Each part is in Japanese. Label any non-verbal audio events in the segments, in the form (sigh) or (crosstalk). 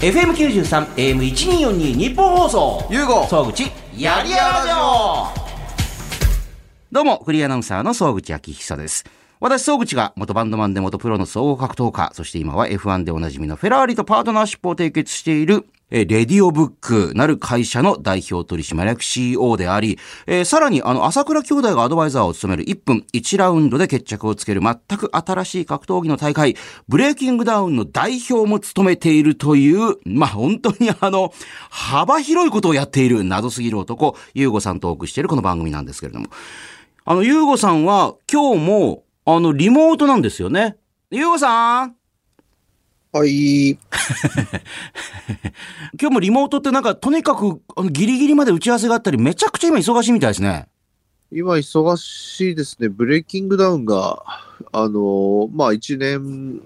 FM93、AM1242 日本放送。ゆうご総口、やりやらじょどうも、フリーアナウンサーの総口昭久です。私、総口が元バンドマンで元プロの総合格闘家、そして今は F1 でおなじみのフェラーリとパートナーシップを締結している、えレディオブックなる会社の代表取締役 CEO であり、えーさらにあの、朝倉兄弟がアドバイザーを務める1分1ラウンドで決着をつける全く新しい格闘技の大会、ブレイキングダウンの代表も務めているという、まあ、本当にあの、幅広いことをやっている謎すぎる男、ゆうごさんとお送りしているこの番組なんですけれども。あの、ゆうごさんは今日も、あの、リモートなんですよね。ゆうごさんはい。(laughs) 今日もリモートってなんか、とにかく、あの、ギリギリまで打ち合わせがあったり、めちゃくちゃ今忙しいみたいですね。今忙しいですね。ブレイキングダウンが、あのーまあ、1年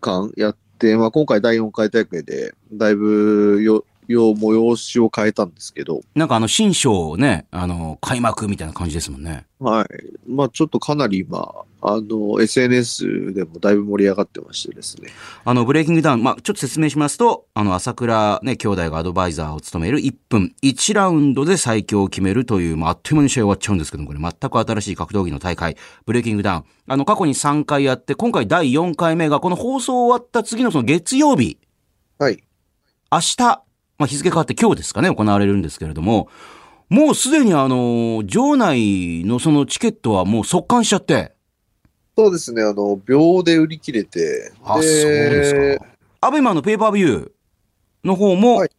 間やって、まあ、今回第4回大会で、だいぶよ、よ、催しを変えたんですけど、なんかあの、新章ね、あの、開幕みたいな感じですもんね。はい。まあ、ちょっとかなり今、あの、SNS でもだいぶ盛り上がってましてですね。あの、ブレイキングダウン、まあ、ちょっと説明しますと、あの、朝倉ね、兄弟がアドバイザーを務める1分1ラウンドで最強を決めるという、まあ、あっという間に試合終わっちゃうんですけども、これ全く新しい格闘技の大会、ブレイキングダウン。あの、過去に3回やって、今回第4回目が、この放送終わった次のその月曜日、はい。明日、まあ、日付変わって今日ですかね、行われるんですけれども、もうすでにあの、場内のそのチケットはもう速乾しちゃって、そうですね、あの、秒で売り切れて、あ、そうですか。アベマのペーパービューの方もはい、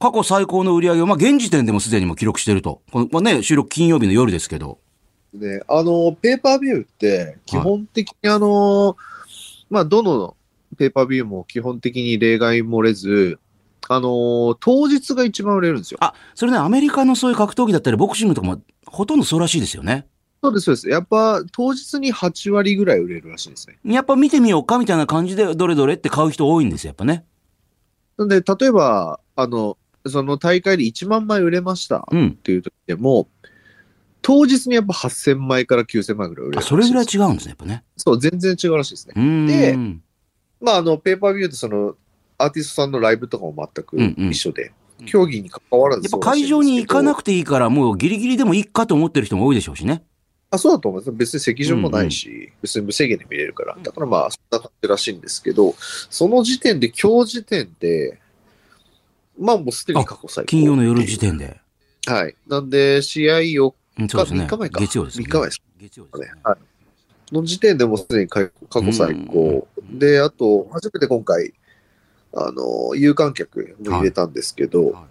過去最高の売り上げを、まあ、現時点でもすでにもう記録してると。この、まあね、収録金曜日の夜ですけど。ね、あの、ペーパービューって、基本的にあの、まあ、どのペーパービューも基本的に例外漏れず、あの、当日が一番売れるんですよ。あ、それね、アメリカのそういう格闘技だったり、ボクシングとかも、ほとんどそうらしいですよね。そうです、そうです。やっぱ、当日に8割ぐらい売れるらしいですね。やっぱ見てみようかみたいな感じで、どれどれって買う人多いんですよ、やっぱね。なんで、例えば、あの、その大会で1万枚売れましたっうん。ていう時でも、当日にやっぱ8000枚から9000枚ぐらい売れるあ、らしいそれぐらい違うんですね、やっぱね。そう、全然違うらしいですね。でまあ、あの、ペーパービューってその、アーティストさんのライブとかも全くうんうん一緒で、競技に関わらずやっぱ会場に行かなくていいから、もうギリギリでもいいかと思ってる人も多いでしょうしね。あそうだと思います。別に席順もないし、別に無制限で見れるから。だからまあ、そんな感じらしいんですけど、その時点で、今日時点で、まあもうすでに過去最高。金曜の夜時点で。はい。なんで、試合4うん、そうですね。3日前か月曜ですね。3日前です月曜ですね。。日ねはい。の時点でもうすでに過過去最高。うんで、あと、初めて今回、あの、有観客も入れたんですけど、はい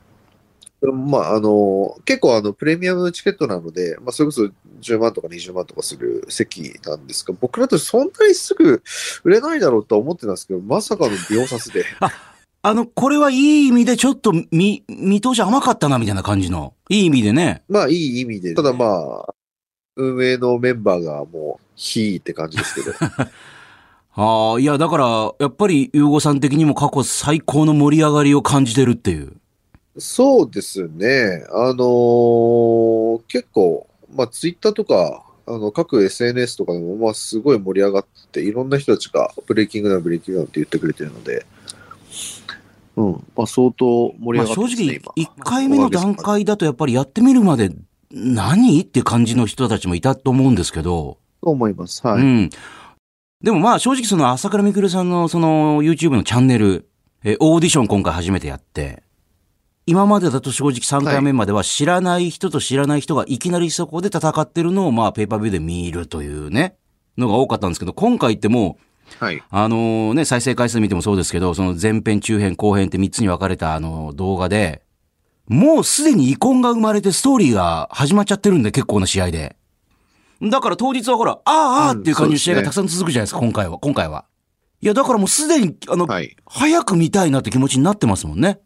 まあ、あの、結構あの、プレミアムチケットなので、まあ、それこそ10万とか20万とかする席なんですが、僕らとそんなにすぐ売れないだろうとは思ってたんですけど、まさかの秒殺で。(laughs) あの、これはいい意味でちょっと見、見通し甘かったな、みたいな感じの。いい意味でね。まあ、いい意味で。ただまあ、運営のメンバーがもう、ひーって感じですけど。(laughs) ああ、いや、だから、やっぱり、ゆうごさん的にも過去最高の盛り上がりを感じてるっていう。そうですね。あのー結構、まあ、ツイッターとか、あの、各 SNS とかでも、まあ、すごい盛り上がって、いろんな人たちが、ブレイキングダウン、ブレイキングダウンって言ってくれてるので、うん、まあ、相当盛り上がってますね、直、1回目の段階だとやっぱりやってみるまで、何って感じの人たちもいたと思うんですけど。と思います。はい。うん。でもまあ正直その朝倉未来さんのその YouTube のチャンネル、えーオーディション今回初めてやって、今までだと正直3回目までは知らない人と知らない人がいきなりそこで戦ってるのをまあペーパービューで見るというね、のが多かったんですけど、今回ってもう、はい。あのね、再生回数見てもそうですけど、その前編、中編、後編って3つに分かれたあの動画で、もうすでに遺恨が生まれてストーリーが始まっちゃってるんで、結構な試合で。だから当日はほら、ああ、ああっていう感じの試合がたくさん続くじゃないですか、今回は、今回は。いや、だからもうすでに、あの、はい。早く見たいなって気持ちになってますもんね。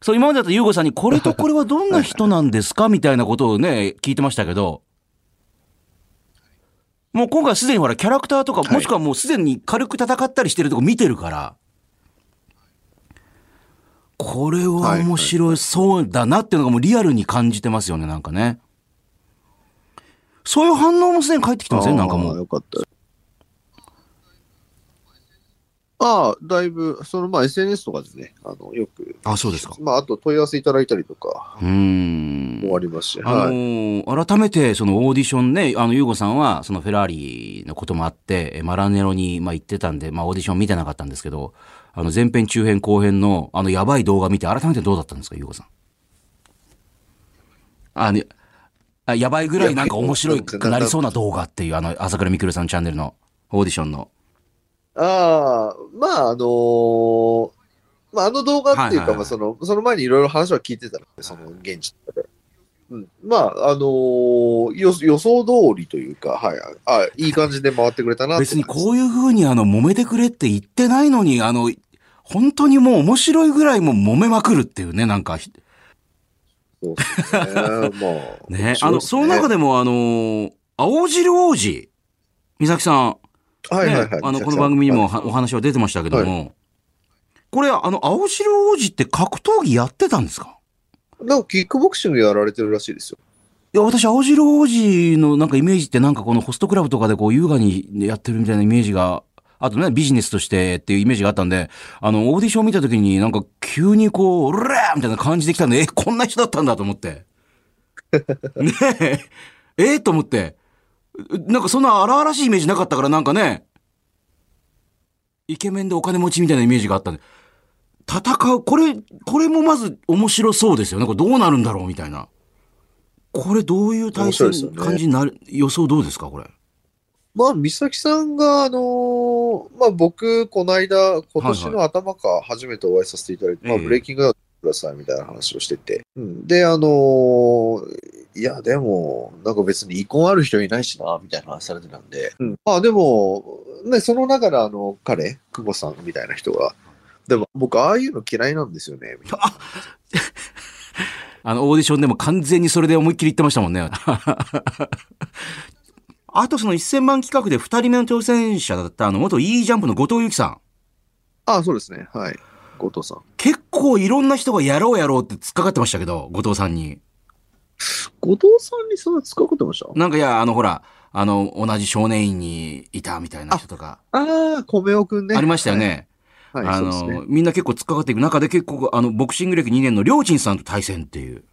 そう、今までだとユーゴさんに、これとこれはどんな人なんですか？(laughs) みたいなことをね、聞いてましたけど、もう今回すでにほら、キャラクターとか、はいもしくはもうすでに軽く戦ったりしてるとこ見てるから、これは面白いそうだなっていうのがもうリアルに感じてますよね、なんかね。そういう反応もすでに返ってきてません？なんかもう。よかった。ああ、だいぶ、そのまあ SNS とかでね、あの、よく、あ、そうですか。まああと問い合わせいただいたりとかうーん。もありますし、あのはい。ー改めて、そのオーディションね、あの、ゆうごさんは、そのフェラーリのこともあって、えマラネロに、まあ、行ってたんで、まあ、オーディション見てなかったんですけど、あの、前編、中編、後編の、あの、やばい動画見て、改めてどうだったんですか、ゆうごさん？あ、ね、あやばいぐらいなんか面白くなりそうな動画っていう、あの、朝倉未来さんチャンネルのオーディションの。ああ、まああのーまああの動画っていうか、その、その前にいろいろ話は聞いてたので、その現地とかで。うん、まあ、あのー予予想通りというか、はい、あいい感じで回ってくれたなと別にこういう風にあの、揉めてくれって言ってないのに、あの、本当にもう面白いぐらいもう揉めまくるっていうね、なんか、そうですね。まあ。(laughs) ね、あの、その中で、でも、あのー青汁王子、美咲さん、はいはいはい。ね、あの、この番組にもはいはお話は出てましたけども、これ、あの、青汁王子って格闘技やってたんですか？なんかキックボクシングやられてるらしいですよ。いや、私、青汁王子のなんかイメージってなんかこのホストクラブとかでこう優雅にやってるみたいなイメージが、あとね、ビジネスとしてっていうイメージがあったんで、あの、オーディション見た時になんか急にこう、うらーみたいな感じできたんで、え、こんな人だったんだと思って。ねえ、えーと思って。なんかそんな荒々しいイメージなかったからなんかね、イケメンでお金持ちみたいなイメージがあったんで、戦う、これ、これもまず面白そうですよね。これどうなるんだろうみたいな。これどういう対戦感じになる、予想どうですかこれ？まあ、美咲さんが、あのーまあ僕、この間、今年の頭か、初めてお会いさせていただいて、まあ、ええブレイキングダウンくださいみたいな話をしてて。うん、で、あのーいや、でも、なんか別に遺恨ある人いないしな、みたいな話されてたんで。うん、まあ、でも、ね、その中で、あの、彼、久保さんみたいな人が、でも僕、ああいうの嫌いなんですよね、みたいな。(laughs) あの、オーディションでも完全にそれで思いっきり言ってましたもんね。(laughs) あとその1000万企画で2人目の挑戦者だったあの元 E ジャンプの後藤由紀さん。ああ、そうですね。はい。後藤さん。結構いろんな人がやろうやろうって突っかかってましたけど、後藤さんに。後藤さんにそんな使うことました？なんかいや、あのほら、あの、同じ少年院にいたみたいな人とか、ああ、米尾くんね。ありましたよね。はい。はい、あそうですねの、。みんな結構突っかかっていく中で結構、あの、ボクシング歴2年のりょうちんさんと対戦っていう。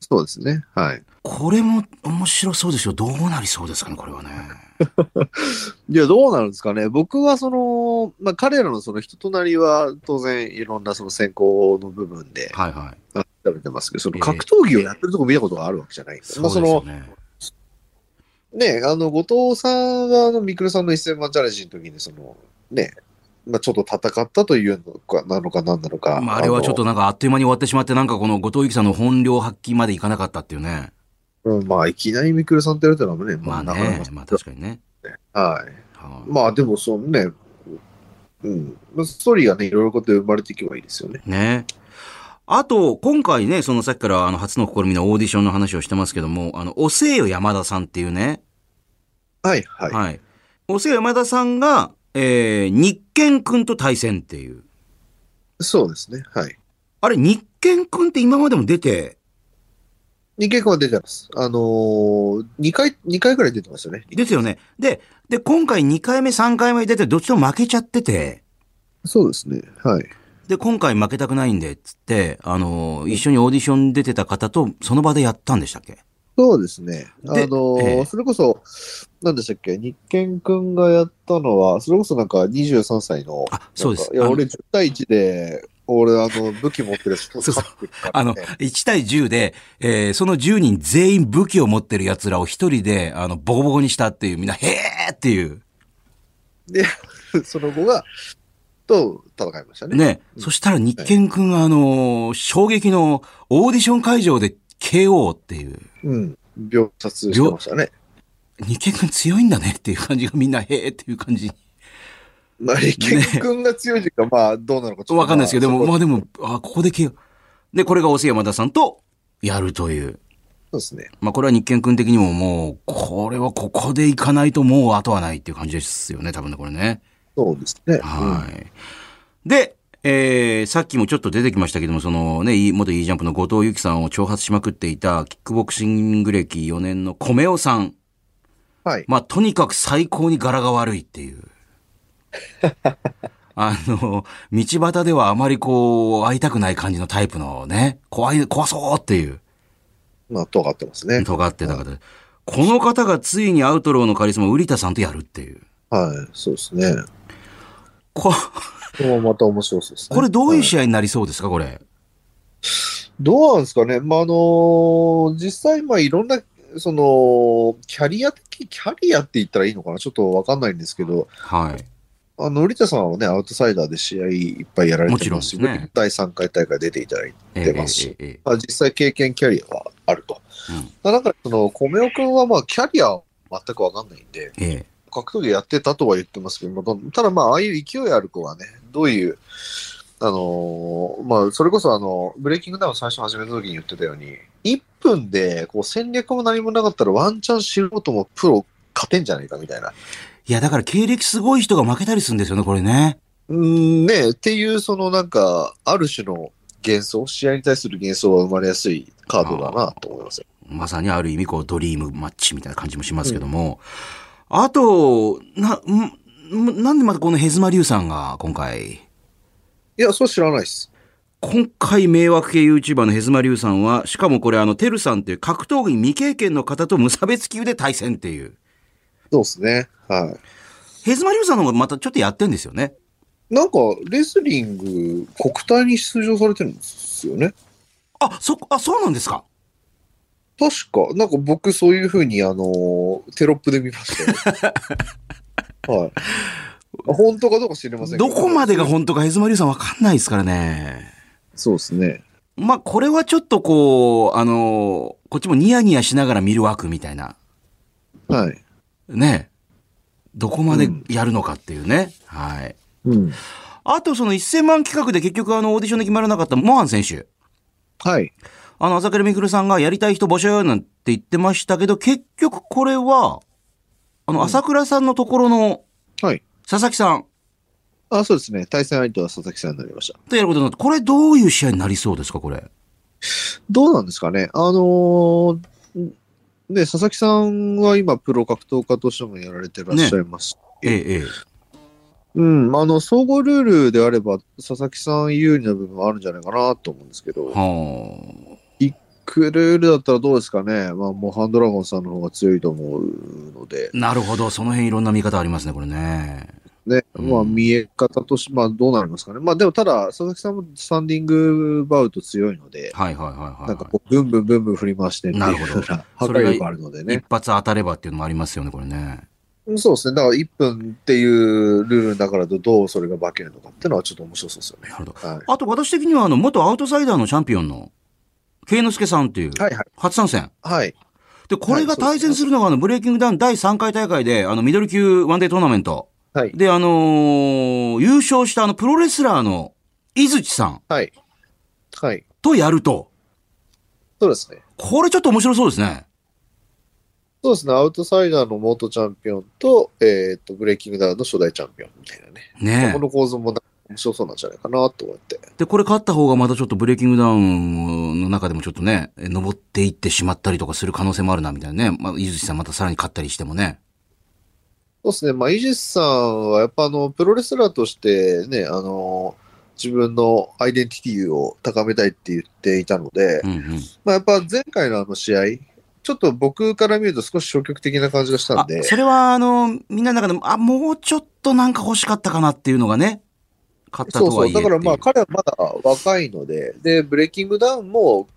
そうですね。はい。これも面白そうですよ。どうなりそうですかね、これはね。(laughs) いや、どうなるんですかね。僕はその、まあ、彼らのその人となりは当然いろんなその選考の部分ではいはい。あ調べてますけど、そのええ格闘技をやってるとこ見たことがあるわけじゃないんで。まあ、その、ね。ね、あの、後藤さんは、あの、ミクルさんの1000万チャレンジの時に、その、ね、まあ、ちょっと戦ったというのか、なのか何なのか。まあ、あれはちょっとなんかあっという間に終わってしまって、なんかこの後藤由紀さんの本領発揮までいかなかったっていうね。うん、まあ、いきなりミクルさんってやるってのはね、まあなかなか、ねまあ確かにね。はい。はまあ、でも、そのね、うん、まあストーリーがね、いろいろこと生まれていけばいいですよね。いね。あと、今回ね、そのさっきからあの初の試みのオーディションの話をしてますけども、あの、おせよ山田さんっていうね、はい、はい。はい。おせよ山田さんが、えー、日健くんと対戦っていう。そうですね。はい。あれ、日健くんって今までも出て、日経君は出てます。あのー、2回、二回ぐらい出てますよね。ですよね。で、で、今回2回目、3回目出て、どっちとも負けちゃってて、そうですね。はい。で、今回負けたくないんで、つって、あのー、一緒にオーディション出てた方と、その場でやったんでしたっけ？そうですね。あのそれこそ、何でしたっけ？日健君がやったのは、それこそなんか23歳の、あ、そうです。いや、俺10対1で、俺あの、武器持ってる人そうそうあの、ね1対10で、えーその10人全員武器を持ってる奴らを一人で、あの、ボコボコにしたっていう、みんな、へーっていう。で、その後が、と戦いましたね。ね。うんそしたら日健くんが、あのー衝撃のオーディション会場で KO っていう。うん。秒殺してましたね。日健くん強いんだねっていう感じがみんな、へーっていう感じに。まあ、日健君が強い時か、まあ、どうなのかちょっとわかんないですけど、でも、まあでも、あ、ここで KO。で、これが大瀬山田さんとやるという。そうですね。まあこれは日健くん的にももう、これはここで行かないともう後はないっていう感じですよね、多分ね、これね。そうですね。はい。で、えー、さっきもちょっと出てきましたけども、そのね、い元 E ジャンプの後藤由紀さんを挑発しまくっていた、キックボクシング歴4年の米尾さん。はい。まあ、とにかく最高に柄が悪いっていう。(laughs) あの、道端ではあまりこう、会いたくない感じのタイプのね、怖い、怖そうっていう、まあ、尖ってますね。尖ってた方で。この方がついにアウトローのカリスマ、ウリタさんとやるっていう。はい、そうですね。ここれもまた面白そうですね。これどういうは試合になりそうですか、これ。どうなんですかね？まあ、あの実際、まあ、いろんな、その、キャリア的、キャリアって言ったらいいのかな？ちょっとわかんないんですけど、はい。あの、売田さんはね、アウトサイダーで試合いっぱいやられてますし、ね第3回大会出ていただいて、ますしえええまあ、実際経験キャリアはあると。うんだから、その、米尾くんはまあ、キャリアは全くわかんないんで、ええ格闘技やってたとは言ってますけども、ただまあ、ああいう勢いある子がね、どういう、あのーまあ、それこそあの、ブレイキングダウン最初始めた時に言ってたように、1分でこう戦略も何もなかったらワンチャン素人もプロ勝てんじゃないかみたいな。いや、だから経歴すごい人が負けたりするんですよね、これね。うーん、ねっていう、そのなんか、ある種の幻想、試合に対する幻想は生まれやすいカードだなと思いますよ。まさにある意味、こう、ドリームマッチみたいな感じもしますけども。あと、な、んんなんでまたこのヘズマリュウさんが今回、いや、そう知らないです。今回迷惑系 YouTuber のヘズマリュウさんは、しかもこれあの、テルさんっていう格闘技未経験の方と無差別級で対戦っていう。そうですね。はい。ヘズマリュウさんの方がまたちょっとやってんですよね。なんか、レスリング、国体に出場されてるんですよね。あ、そ、あ、そうなんですか？確か、なんか僕そういうふうに、あのーテロップで見ましたよ。(laughs) はい。本当かどうか知りませんけどこまでが本当かヘズマリュウさんわかんないですからね。そうですね。まあ、これはちょっとこう、あの、こっちもニヤニヤしながら見る枠みたいな。はい。ね。どこまでやるのかっていうね。はい。うん。あとその1000万企画で結局あのオーディションで決まらなかったモハン選手。はい。あの、朝倉未来さんがやりたい人募集なんて言ってましたけど、結局これは、あの、朝倉さんのところのはい。佐々木さんあ、そうですね。対戦相手は佐々木さんになりました。とやることになって、これどういう試合になりそうですか、これ？どうなんですかね。あのーね、佐々木さんは今、プロ格闘家としてもやられてらっしゃいますし、ええ、ええ。うん、あの、総合ルールであれば、佐々木さん有利な部分はあるんじゃないかなと思うんですけど、はクルールだったらどうですかね。まあ、もうハンドラゴンさんの方が強いと思うので、あ。なるほど。その辺いろんな見方ありますね、これね。ね、うんまあ、見え方として、まあ、どうなりますかね。まあ、でも、ただ、佐々木さんもスタンディングバウト強いので、はいはいはいはい。なんかこう、ブンブンブンブン振り回してっていうなるほど破それが壊力あるのでね一。発当たればっていうのもありますよね、これね。そうですね。だから1分っていうルールだからとどうそれが化けるのかっていうのはちょっと面白そうですよねな。るほど。はい。あと私的には、あの、元アウトサイダーのチャンピオンの、慶之助さんっていう、はいはい。初参戦。はい。で、これが対戦するのが、あの、ブレイキングダウン第3回大会で、あの、ミドル級ワンデートーナメント。はい。で、あのー優勝したあの、プロレスラーの、井槌さんはい。はい。とやると、そうですね。これちょっと面白そうですね。そうですね。アウトサイダーの元チャンピオンと、えっ、と、ブレイキングダウンの初代チャンピオンみたいなね。ねこの構造もな面白そうなんじゃないかなと思って。で、これ勝った方がまたちょっとブレイキングダウンの中でもちょっとね、え登っていってしまったりとかする可能性もあるな、みたいなね。まあ、井槌さんまたさらに勝ったりしてもね。そうですね。まあ、イージスさんはやっぱあの、プロレスラーとしてね、あの、自分のアイデンティティを高めたいって言っていたので、うんうん。まあ、やっぱ前回のあの試合、ちょっと僕から見ると少し消極的な感じがしたんあで、、それは、あの、みんなの中でも、あ、もうちょっとなんか欲しかったかなっていうのがね、勝ったそうそう。とはいえっていう。だからまあ彼はまだ若いので、で、ブレイキングダウンも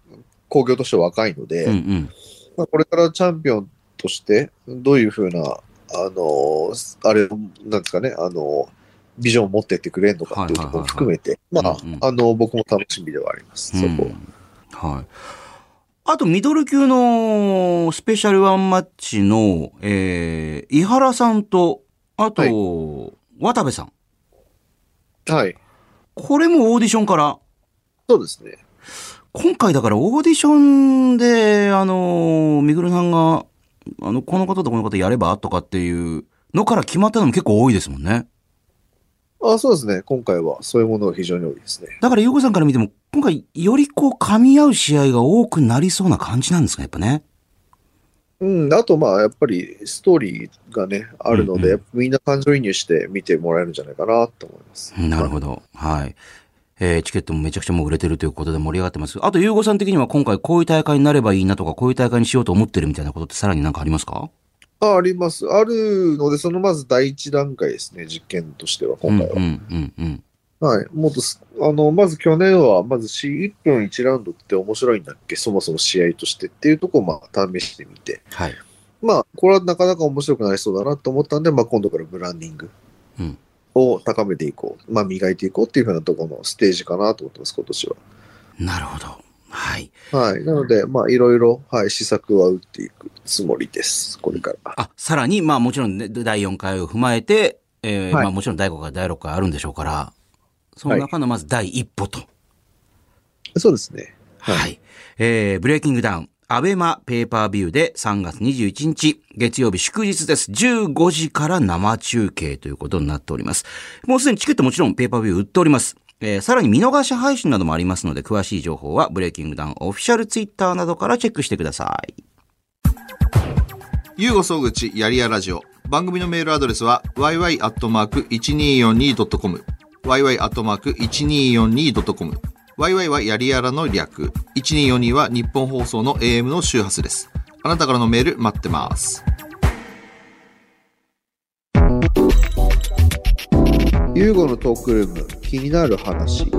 工業として若いので、うんうん。まあ、これからチャンピオンとして、どういうふうな、あの、あれ、なんですかね、あの、ビジョンを持ってってくれるのかっていうところも含めて、まあ、うんうんあの、僕も楽しみではあります、そこ。うんはい。あと、ミドル級のスペシャルワンマッチの、えー、井原さんと、あと、はい渡部さん。はい。これもオーディションから、そうですね。今回だからオーディションで、あの、みぐるさんが、あの、この方とこの方やればとかっていうのから決まったのも結構多いですもんね。あそうですね。今回はそういうものが非常に多いですね。だから、ゆうこさんから見ても、今回、よりこう、噛み合う試合が多くなりそうな感じなんですか、やっぱね？うん、あとまあ、やっぱりストーリーがね、あるので、うんうんみんな感情移入して見てもらえるんじゃないかなと思います。なるほど。はい。えーチケットもめちゃくちゃもう売れてるということで盛り上がってます。あと、ゆうごさん的には今回こういう大会になればいいなとか、こういう大会にしようと思ってるみたいなことってさらになんかありますか？ああります。あるので、そのまず第一段階ですね、実験としては、今回は。うんうんうんうん。はい。もっとす、あの、まず去年は、まず C1 分1ラウンドって面白いんだっけ？そもそも試合としてっていうとこを、まあ、試してみて。はい。まあ、これはなかなか面白くなりそうだなと思ったんで、まあ、今度からブランディングうんを高めていこう。まあ、磨いていこうっていうふうなところのステージかなと思ってます、今年は。なるほど。はい。はい。なので、まあ、いろいろ、はい、試作は打っていくつもりです、これから。あ、さらに、まあもちろんね、第4回を踏まえて、えーはいまあもちろん第5回、第6回あるんでしょうから、その中のまず第一歩と。そうですね。はい。はいえー、ブレイキングダウン、アベマペーパービューで3月21日、月曜日祝日です。15時から生中継ということになっております。もうすでにチケットもちろんペーパービュー売っております。えーさらに見逃し配信などもありますので、詳しい情報はブレイキングダウンオフィシャルツイッターなどからチェックしてください。ゆうご総口やりやラジオ。番組のメールアドレスは yy.1242.com。yy.1242.com。yy はやりやらの略。1242は日本放送の AM の周波数です。あなたからのメール待ってます。ユーゴのトークルーム、気になる話。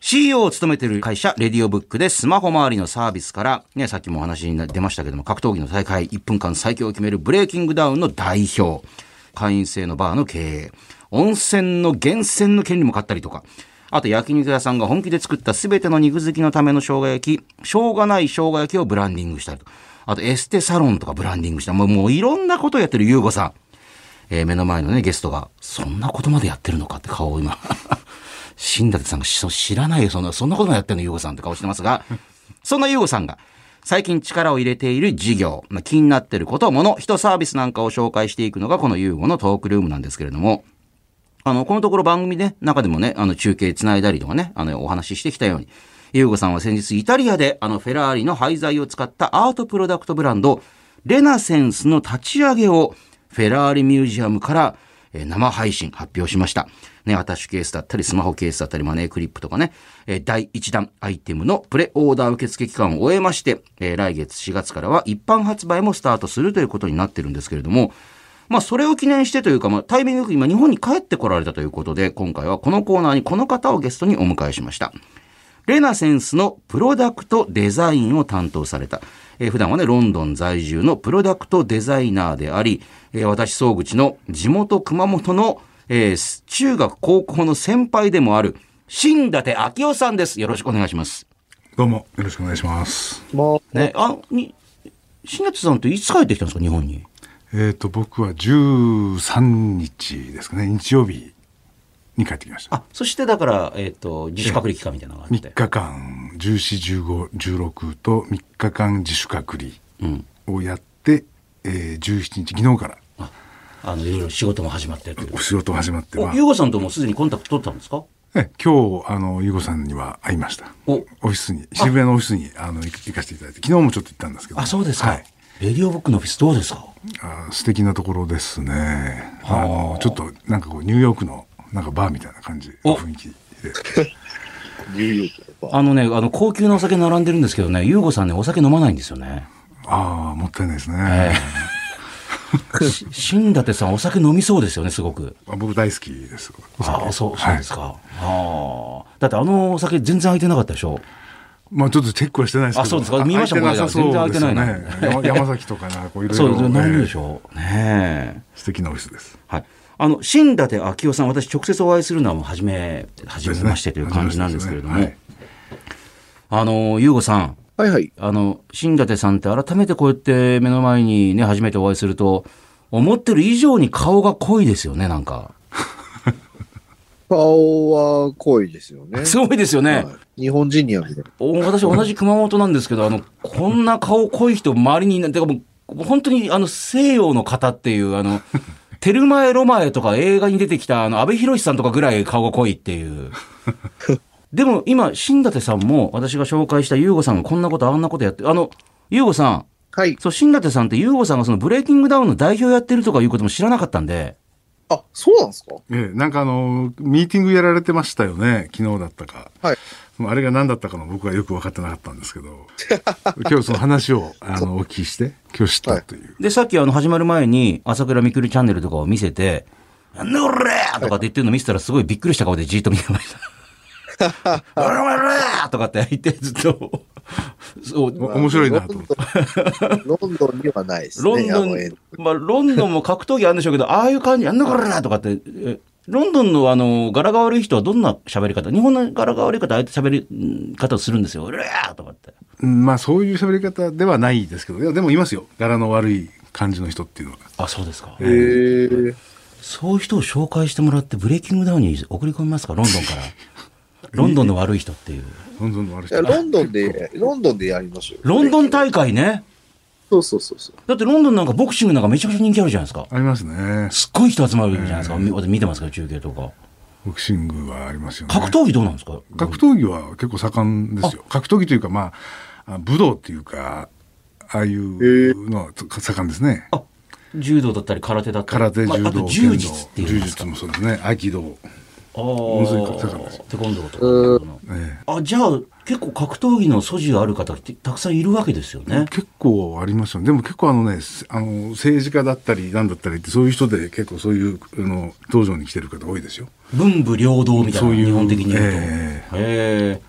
CEO を務めている会社、レディオブックでスマホ周りのサービスから、ね、さっきもお話に出ましたけども、格闘技の大会1分間最強を決めるブレイキングダウンの代表、会員制のバーの経営、温泉の源泉の権利も買ったりとか、あと焼肉屋さんが本気で作った全ての肉好きのための生姜焼き、生姜ない生姜焼きをブランディングしたりとか、あとエステサロンとかブランディングした、もうもういろんなことをやってる優吾さん。えー目の前のね、ゲストが、そんなことまでやってるのかって顔を今、(laughs) 新舘さんが知らないよ、そんな、そんなこともやってんの、ゆうごさんって顔してますが、そんなゆうごさんが、最近力を入れている事業、まあ気になっていること、もの、人サービスなんかを紹介していくのが、このゆうごのトークルームなんですけれども、あの、このところ番組で、中でもね、あの、中継繋いだりとかね、あの、お話ししてきたように、ゆうごさんは先日イタリアで、あの、フェラーリの廃材を使ったアートプロダクトブランド、レナセンスの立ち上げを、フェラーリミュージアムから、えー生配信発表しました。ね、アタッシュケースだったり、スマホケースだったり、マネークリップとかね、え第1弾アイテムのプレオーダー受付期間を終えまして、え来月4月からは一般発売もスタートするということになってるんですけれども、まあ、それを記念してというか、まあ、タイミングよく今日本に帰ってこられたということで、今回はこのコーナーにこの方をゲストにお迎えしました。レナセンスのプロダクトデザインを担当された、えー普段はね、ロンドン在住のプロダクトデザイナーであり、えー私、総口の地元熊本の、えー中学高校の先輩でもある、新舘昭夫さんです。よろしくお願いします。どうもよろしくお願いします。まあ、ね、あ、に、新舘さんっていつ帰ってきたんですか、日本に。えっ、と僕は13日ですかね日曜日に帰ってきました。あ、そしてだから、えっ、と、自主隔離期間みたいなのがあって。3日間14、15、16と3日間自主隔離うん。をやって、えー、17日昨日からあ、あの、いろいろ仕事も始まってるというお仕事始まってお、はゆうごさんともすでにコンタクト取ったんですか？え今日あのゆうごさんには会いました。おオフィスに渋谷のオフィスにあの行行かせていただいて昨日もちょっと行ったんですけど。あ、そうですか。はい。レディオブックのオフィスどうですか？あ素敵なところですね。あのちょっとなんかこうニューヨークのなんかバーみたいな感じお雰囲気で。(laughs) ニューヨークあのね、あの、高級なお酒並んでるんですけどね、ゆうごさんね、お酒飲まないんですよね。ああもったいないですね。えし新舘さん、お酒飲みそうですよね、すごく。あ僕大好きです。ああ、そう、そうはいですか。ああ。だってあのお酒全然空いてなかったでしょ？まあちょっとチェックはしてないですけど。あそうですか見ました開いてなさそうですよ全然開いね。(laughs) 山山崎とかなこういろいろ。そう、飲むでしょ。ょう。ねえ。素敵なオフィスです。はい。あの、新舘昭夫さん、私直接お会いするのはもう初め、初めましてという感じなんですけれども、あの、ゆうごさん、はいはい。あの、新舘さんって改めてこうやって目の前にね、初めてお会いすると、思ってる以上に顔が濃いですよね、なんか。顔は濃いですよね。(laughs) すごいですよね。はい日本人には見私同じ熊本なんですけど、あの、こんな顔濃い人周りにいない、てかもう、本当にあの、西洋の方っていう、あの、(laughs) テルマエロマエとか映画に出てきた、あの、安倍博さんとかぐらい顔が濃いっていう。(laughs) でも今、新舘さんも、私が紹介した優吾さんがこんなこと、あんなことやって、あの、ゆうごさん、はい。そう、新舘さんってゆうごさんがそのブレイキングダウンの代表やってるとかいうことも知らなかったんで、あ、そうなんですか？ええ、なんかあの、ミーティングやられてましたよね。昨日だったか。はい。あれが何だったかの僕はよく分かってなかったんですけど、(laughs) 今日その話をあのお聞きして、今日知ったという。で、さっきあの始まる前に、朝倉未来チャンネルとかを見せて、なんだこれとかって言ってるの見せたらすごいびっくりした顔でじーっと見てました。おらおらとかって言ってずっと、そう、お面白いなと思って。ロンドンにはないですね。ロンドン、まあ、ロンドンも格闘技あるんでしょうけど、ああいう感じ、やんなこれとかって、えロンドンのあの、柄が悪い人はどんな喋り方？日本の柄が悪い方、ああやって喋りん方をするんですよ？うらーとかって。うんまあそういう喋り方ではないですけど、でもいますよ。柄の悪い感じの人っていうのは。あ、そうですか。へーそういう人を紹介してもらって、ブレイキングダウンに送り込みますか、ロンドンから。ロンドンの悪い人っていう。どんどん悪いいや、人。ロンドンで、ロンドンでやりましょう。ロンドン大会ね。そうそうそうそう。だってロンドンなんかボクシングなんかめちゃくちゃ人気あるじゃないですか。ありますね。すっごい人集まるじゃないですか。見てますから、中継とか。ボクシングはありますよね。格闘技どうなんですか？格闘技は結構盛んですよ。格闘技というか、まあ、あ武道っていうか、ああいうのは盛んですね。あ、柔道だったり空手だったり。空手、柔道、まああと柔術っていう柔術もそうですね。合気道。あものすごい盛んあですテコンドーとか。あ、じゃあ、結構格闘技の素地がある方ってたくさんいるわけですよえね。結構ありますよね。でも結構あのね、すあの、政治家だったり、なんだったりって、そういう人で結構そういう、あの、道場に来てる方多いですよ。文武両道みたいな、そういう日本的に言うと。へええ。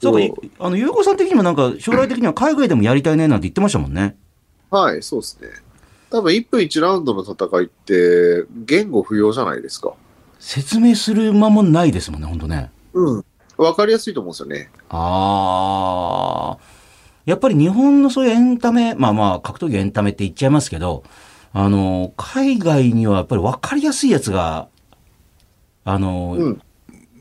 そうか、いあの、ゆうこさん的にもなんか、将来的には海外でもやりたいねなんて言ってましたもんね。はい、そうですね。多分1分1ラウンドの戦いって、言語不要じゃないですか。説明する間もないですもんね、本当ね。うん。わかりやすいと思うんですよね。ああ。やっぱり日本のそういうエンタメ、まあまあ、格闘技エンタメって言っちゃいますけど、あの、海外にはやっぱり分かりやすいやつが、あの、うん。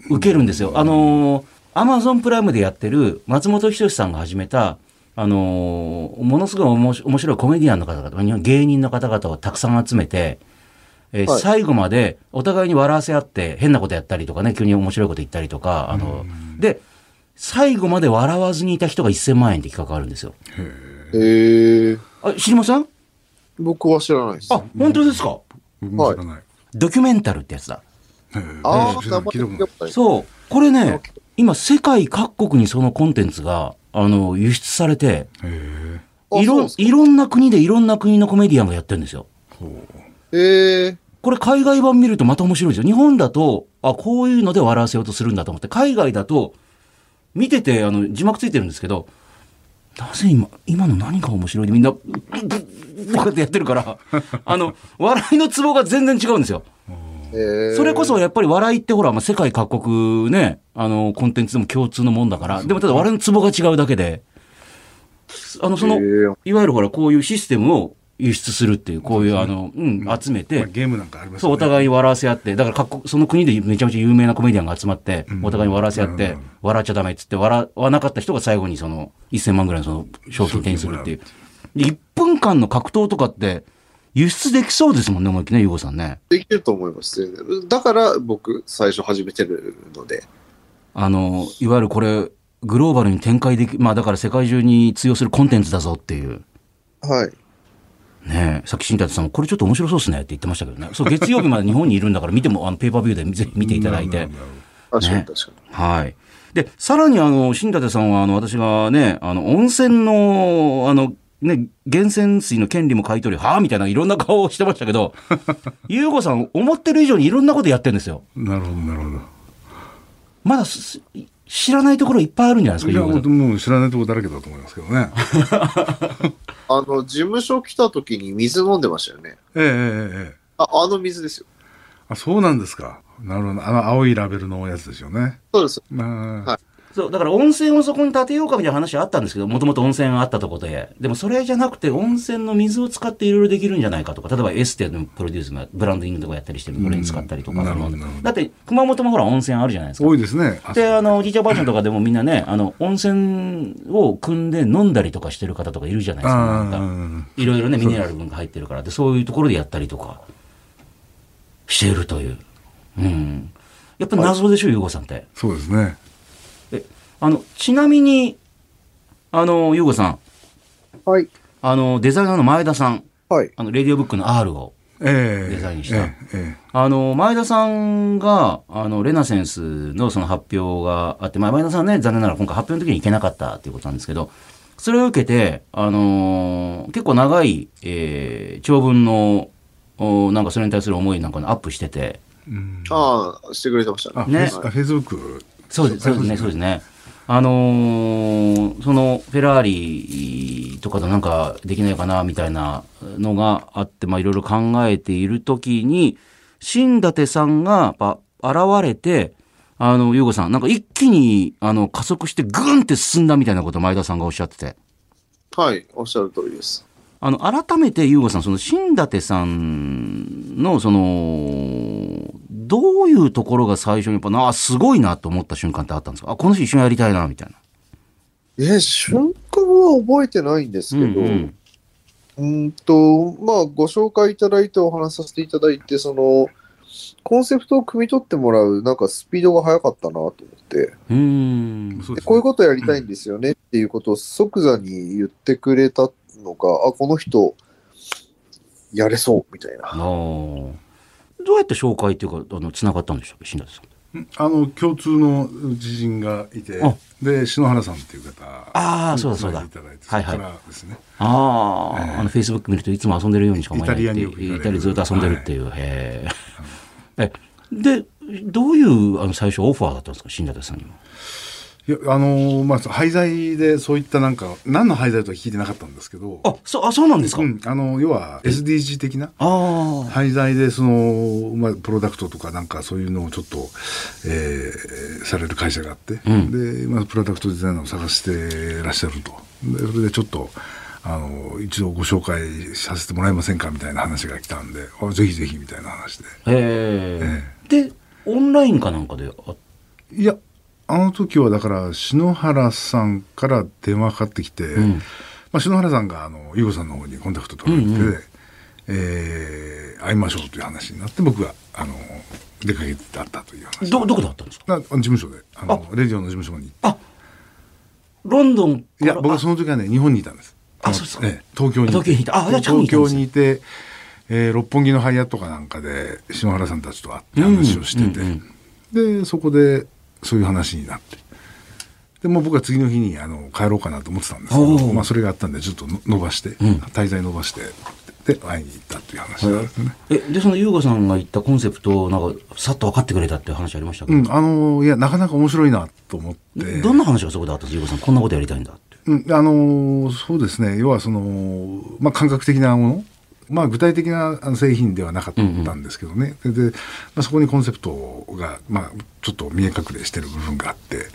受けるんですよ。あの、アマゾンプライムでやってる松本人志さんが始めた、あの、ものすごい面白面白いコメディアンの方々、日本芸人の方々をたくさん集めて、えーはい最後までお互いに笑わせ合って変なことやったりとかね、急に面白いこと言ったりとか、あの、で、最後まで笑わずにいた人が1000万円って企画があるんですよ。へえ。あ、知りません？僕は知らないです。あ、本当ですか？僕も知らない。ドキュメンタルってやつだ。ええああ。そう。これね、今世界各国にそのコンテンツが、あの、輸出されて、へえいろあそうなんですかいろんな国でいろんな国のコメディアンがやってるんですよ。へえ。これ海外版見るとまた面白いですよ。日本だと、あ、こういうので笑わせようとするんだと思って、海外だと、見てて、あの、字幕ついてるんですけど、なぜ今、今の何が面白いでみんな、こうやってやってるから、あの、笑いのツボが全然違うんですよ。それこそやっぱり笑いってほら、まあ、世界各国ね、あの、コンテンツでも共通のもんだから、でもただ笑いのツボが違うだけで、あの、その、いわゆるほら、こういうシステムを輸出するっていう、こういうあの、うん、集めまてあ、ゲームなんかありますそう、お互いに笑わせ合って、だから各国、その国でめちゃめちゃ有名なコメディアンが集まって、お互いに笑わせ合って、笑っちゃダメっつって、笑わなかった人が最後にその、1000万ぐらいのその、賞金手にするっていう。で、1分間の格闘とかって、輸出できそうですもんね、思いっきりね、ゆうごさんね。できると思います。だから僕、最初始めてるので。あの、いわゆるこれ、グローバルに展開でき、まあだから世界中に通用するコンテンツだぞっていう。はい。ねえ、さっき新達さんもこれちょっと面白そうですねって言ってましたけどね。そう、月曜日まで日本にいるんだから見ても、あの、ペーパービューでぜひ見ていただいて。確かにね確かに。はい。で、さらにあの、新舘さんは、あの、私がね、あの、温泉の、あの、ね、源泉水の権利も買い取り、はあみたいないろんな顔をしてましたけど、ゆうごさん、思ってる以上にいろんなことやってるんですよ。なるほど、なるほど。まだす知らないところいっぱいあるんじゃないですか、いや。もう知らないとこだらけだと思いますけどね。(laughs) あの、事務所来た時に水飲んでましたよね。ええええええ。あ、あの水ですよ。あ、そうなんですか。なるほど。あの青いラベルのやつですよね。そうです。まあ、はいそう、だから温泉をそこに建てようかみたいな話あったんですけど、もともと温泉があったところで。でもそれじゃなくて、温泉の水を使っていろいろできるんじゃないかとか、例えばエステのプロデュースもブランディングとかやったりしてるこれに使ったりとか。だって、熊本もほら温泉あるじゃないですか。多いですね。あで、あの、おじいちゃんおばあちゃんとかでもみんなね、あの、温泉を汲んで飲んだりとかしてる方とかいるじゃないですか。いろいろね、ミネラル分が入ってるから。で、そういうところでやったりとか、しているという。うん。やっぱ謎でしょ、ゆうごさんって。そうですね。え、あの、ちなみに、あの、ゆうごさん。はい。あの、デザイナーの前田さん、はい。あの、レディオブックの R を、ええデザインしたえええあの、前田さんが、あの、レナセンスのその発表があって、まあ、前田さんね、残念ながら今回発表の時に行けなかったっていうことなんですけど、それを受けて、あのー結構長い、えー長文の、おなんかそれに対する思いなんかのアップしてて、えうんああ、してくれてましたあ、ね。フェイスあフェイスブック。そうです、そうですね、そうですね。あのーそのフェラーリとかとなんかできないかなみたいなのがあって、まあいろいろ考えているときに、新舘さんがやっぱ現れて、あの、ゆうごさん、なんか一気にあの加速してグーンって進んだみたいなことを前田さんがおっしゃってて。はい。おっしゃる通りです。あの、改めて、ゆうごさん、その、新舘さんの、その、どういうところが最初にやっぱな、あ、すごいなと思った瞬間ってあったんですか？あ、この人一緒にやりたいな、みたいな。え、瞬間は覚えてないんですけど、うんうんうんと、まあ、ご紹介いただいてお話しさせていただいて、その、コンセプトを汲み取ってもらう、なんかスピードが速かったなと思って、うーん。うねこういうことやりたいんですよねっていうことを即座に言ってくれたのが、あ、この人、やれそう、みたいな。どうやって紹介っていうか、あの、繋がったんでしょうか、新舘さん。あの共通の知人がいてあで篠原さんっていう方あーそうだそうだいでいただいてはいはいねああ、ええあの、フェイスブック見るといつも遊んでるようにしか思えないイタリアによく行かれるイタリアずっと遊んでるっていう。へえ。え、で、どういう、あの、最初オファーだったんですか、新舘さんには？いやあのーまあ廃材でそういったなんか何の廃材とは聞いてなかったんですけど。あ、そう、あ、そうなんですか？うん、あの要は SDG 的なああ。廃材でその、まあ、プロダクトとかなんかそういうのをちょっと、えーされる会社があって、うん。で、まあ、プロダクトデザイナーを探してらっしゃると。でそれでちょっとあの一度ご紹介させてもらえませんかみたいな話が来たんで。あぜひぜひみたいな話で。へえ。で、オンラインかなんかで、あいやあの時はだから篠原さんから電話かかってきて、ん。まあ、篠原さんがあの優子さんの方にコンタクト取られて、うんうん。えー会いましょうという話になって僕があの出かけてあったという話。ど、どこだったんですか？な事務所であのレディオの事務所にあ、ロンドンいや僕はその時はね日本にいたんです。のあそうですか。ええ東京に東京にいた。あじゃあ東京にいて、えー六本木のハイアットかなんかで篠原さんたちと会って話をしてて、でそこでそういう話になって。でもう僕は次の日にあの帰ろうかなと思ってたんですけど、まあ、それがあったんでちょっとの伸ばして、ん。滞在伸ばしてで会いに行ったっていう話なんですね。え、で、その優吾さんが言ったコンセプトを、なんか、さっと分かってくれたっていう話ありましたけ？ど、うん、あのいやなかなか面白いなと思って。どんな話がそこであったんですか、優吾さん。こんなことやりたいんだって。うん、あのーそうですね。要はその、まあ、感覚的なもの、まあ、具体的な製品ではなかったんですけどね、でで、まあ、そこにコンセプトが、まあ、ちょっと見え隠れしてる部分があって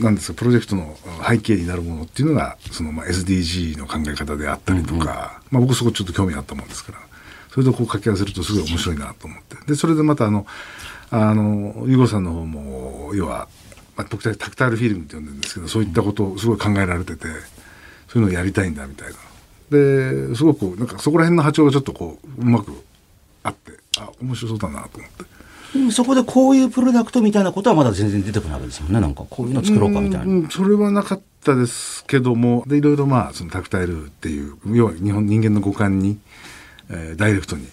なんですかプロジェクトの背景になるものっていうのがその、まあ、SDG の考え方であったりとか、まあ、僕そこちょっと興味あったもんですからそれとこう掛け合わせるとすごい面白いなと思って。でそれでまたあのあのユーゴさんの方も要は、まあ、僕たちタクタイルフィーリングって呼んでるんですけどそういったことをすごい考えられててそういうのをやりたいんだみたいなですごくなんかそこら辺の波長がちょっとこううまくあってあ面白そうだなと思って。うんそこでこういうプロダクトみたいなことはまだ全然出てこないわけですもんね。なんか、こういうの作ろうかみたいな。うんそれはなかったですけどもでいろいろまあそのタクタイルっていう要は日本人間の五感に、えーダイレクトに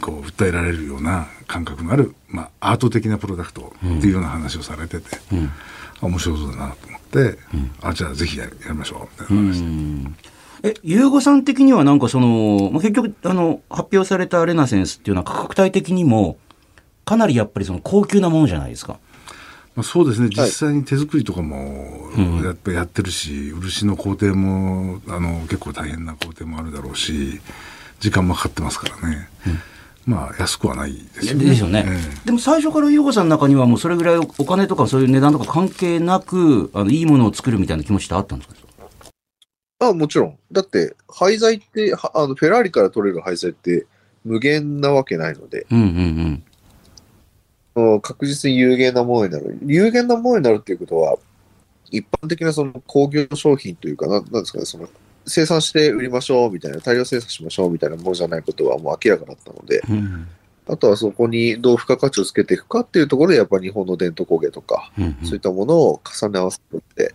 こう訴えられるような感覚のある、まあ、アート的なプロダクトっていうような話をされてて、うんあ面白そうだなと思って、あじゃあぜひややりましょうみたいな話で、え、ゆうごさん的にはなんかその、まあ、結局、あの、発表されたレナセンスっていうのは価格帯的にも、かなりやっぱりその高級なものじゃないですか。まあ、そうですね。実際に手作りとかもやっぱやってるし、漆の工程もあの結構大変な工程もあるだろうし時間もかかってますからね、まあ安くはないですよね。でね。えでも最初から優子さんの中にはもうそれぐらいお金とかそういう値段とか関係なく、あの、いいものを作るみたいな気持ちってあったんですか？あ、もちろん。だって、廃材って、はあの、フェラーリから取れる廃材って無限なわけないので、うんうんうん確実に有限なものになる。有限なものになるっていうことは、一般的なその工業商品というかな、なんですかね、その、生産して売りましょうみたいな、大量生産しましょうみたいなものじゃないことはもう明らかだったので、うん。うんあとはそこにどう付加価値をつけていくかっていうところで、やっぱり日本の伝統工芸とか、うんうんそういったものを重ね合わせて、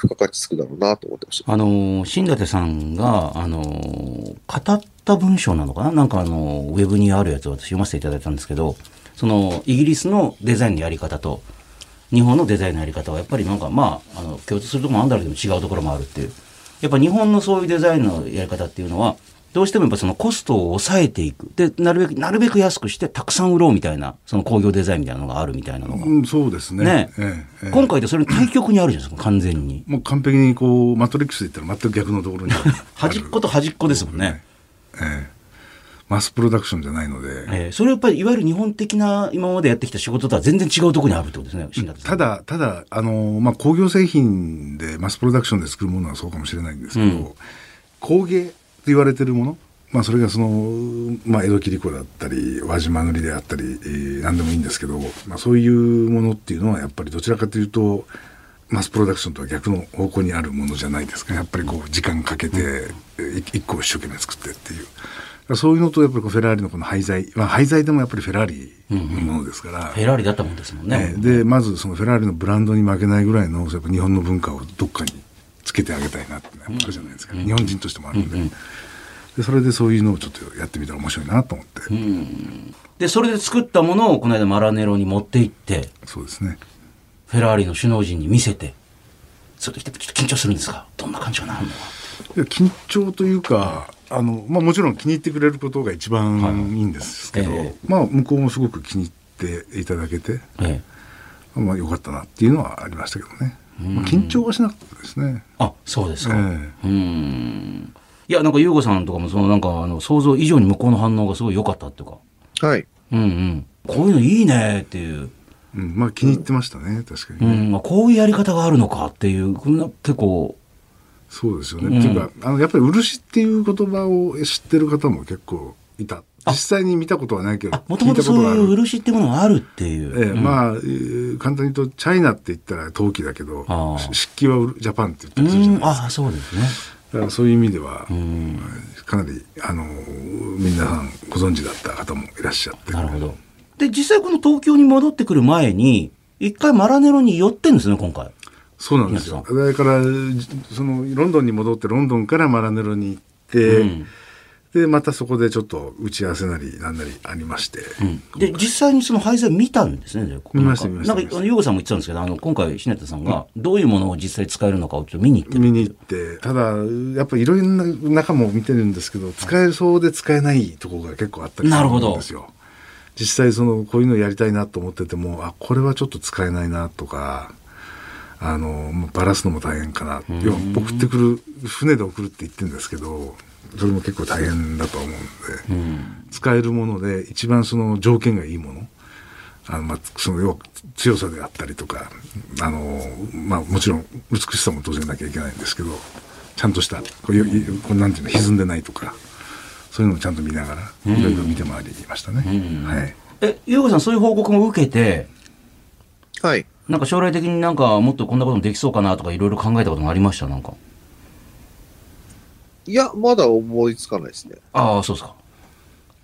付加価値つくだろうなと思ってました。あの、新舘さんが、あの、語った文章なのかな？なんかあの、ウェブにあるやつを私読ませていただいたんですけど、その、イギリスのデザインのやり方と、日本のデザインのやり方はやっぱりなんかまあ、あの、共通するところもあるんだけど違うところもあるっていう。やっぱ日本のそういうデザインのやり方っていうのは、どうしてもやっぱそのコストを抑えていく。で、なるべく、なるべく安くしてたくさん売ろうみたいな、その工業デザインみたいなのがあるみたいなのが。うん、そうですね。ねええええ今回でそれの対極にあるじゃないですか、完全に。もう完璧にこう、マトリックスで言ったら全く逆のところにある。(laughs) 端っこと端っこですもんね。ええマスプロダクションじゃないので、えーそれはやっぱりいわゆる日本的な今までやってきた仕事とは全然違うところにあるってことですね。ただ、ただ、あの、まあ、工業製品でマスプロダクションで作るものはそうかもしれないんですけど、うん工芸と言われてるもの、まあ、それがその、まあ、江戸切子だったり、輪島塗であったり、えー何でもいいんですけど、まあ、そういうものっていうのは、やっぱりどちらかというと、マスプロダクションとは逆の方向にあるものじゃないですか。やっぱりこう、時間かけて、えー一個を一生懸命作ってっていう。そういうのと、やっぱりこうフェラーリのこの廃材、まあ、廃材でもやっぱりフェラーリのものですから、フェラーリだったもんですもんね。ええでまずそのフェラーリのブランドに負けないぐらいのやっぱ日本の文化をどっかにつけてあげたいなってあるじゃないですか、日本人としてもあるんで,、でそれでそういうのをちょっとやってみたら面白いなと思って、で、それで作ったものをこの間マラネロに持って行って、そうですね。フェラーリの首脳陣に見せて、それでちょっと緊張するんですか？どんな感じかないや緊張というかあの、まあ、もちろん気に入ってくれることが一番いいんですけど、ええ。まあ、向こうもすごく気に入っていただけて、ええ。まあ、よかったなっていうのはありましたけどね、まあ、緊張はしなかったですね。あ、そうですか。えうーん。いや、なんか、ゆうごさんとかも、そのなんか、あの、想像以上に向こうの反応がすごい良かったっていうか、はい。うんうん。こういうのいいねっていう。うんまあ、気に入ってましたね確かにね。うん、まあこういうやり方があるのかっていう、こんな結構、そうですよね。うんっていうか、あの、やっぱり漆っていう言葉を知ってる方も結構いた。実際に見たことはないけど、あ、もともとそういう。漆ってものがあるっていう。ええうんまあ、えー簡単に言うと、チャイナって言ったら陶器だけど漆器はジャパンって言ったうりするじゃん、ないですか。あそうですね。だからそういう意味では、うん、かなり、あの、皆さんご存知だった方もいらっしゃって。なるほど。で、実際この東京に戻ってくる前に、一回マラネロに寄ってんですね、今回。そうなんですよ。だから、その、ロンドンに戻って、ロンドンからマラネロに行って、うんで、またそこでちょっと打ち合わせなり、なんなりありまして、で、実際にその廃材見たんですね。で見ました見ましたなんか、あの、ヨーゴさんも言ってたんですけど、あの、今回、シネタさんが、どういうものを実際使えるのかをちょっと見に行ってる。見に行って、ただ、やっぱいろいろな中も見てるんですけど、使えそうで使えないところが結構あったりするんですよ。実際その、こういうのやりたいなと思ってても、あ、これはちょっと使えないなとか、あの、バラすのも大変かな。要は送ってくる、船で送るって言ってるんですけど、それも結構大変だと思うんで、使えるもので一番その条件がいいもの。あのまあ、その要は強さであったりとか、あのまあ、もちろん美しさも当然なきゃいけないんですけどちゃんとしたこういうこうなんていうの歪んでないとかそういうのをちゃんと見ながらいろいろ見て回りましたね。はいえ、ヨーゴさん、そういう報告も受けて、はい。なんか将来的になんかもっとこんなこともできそうかなとかいろいろ考えたこともありました？なんか。いや、まだ思いつかないですね。ああ、そうですか。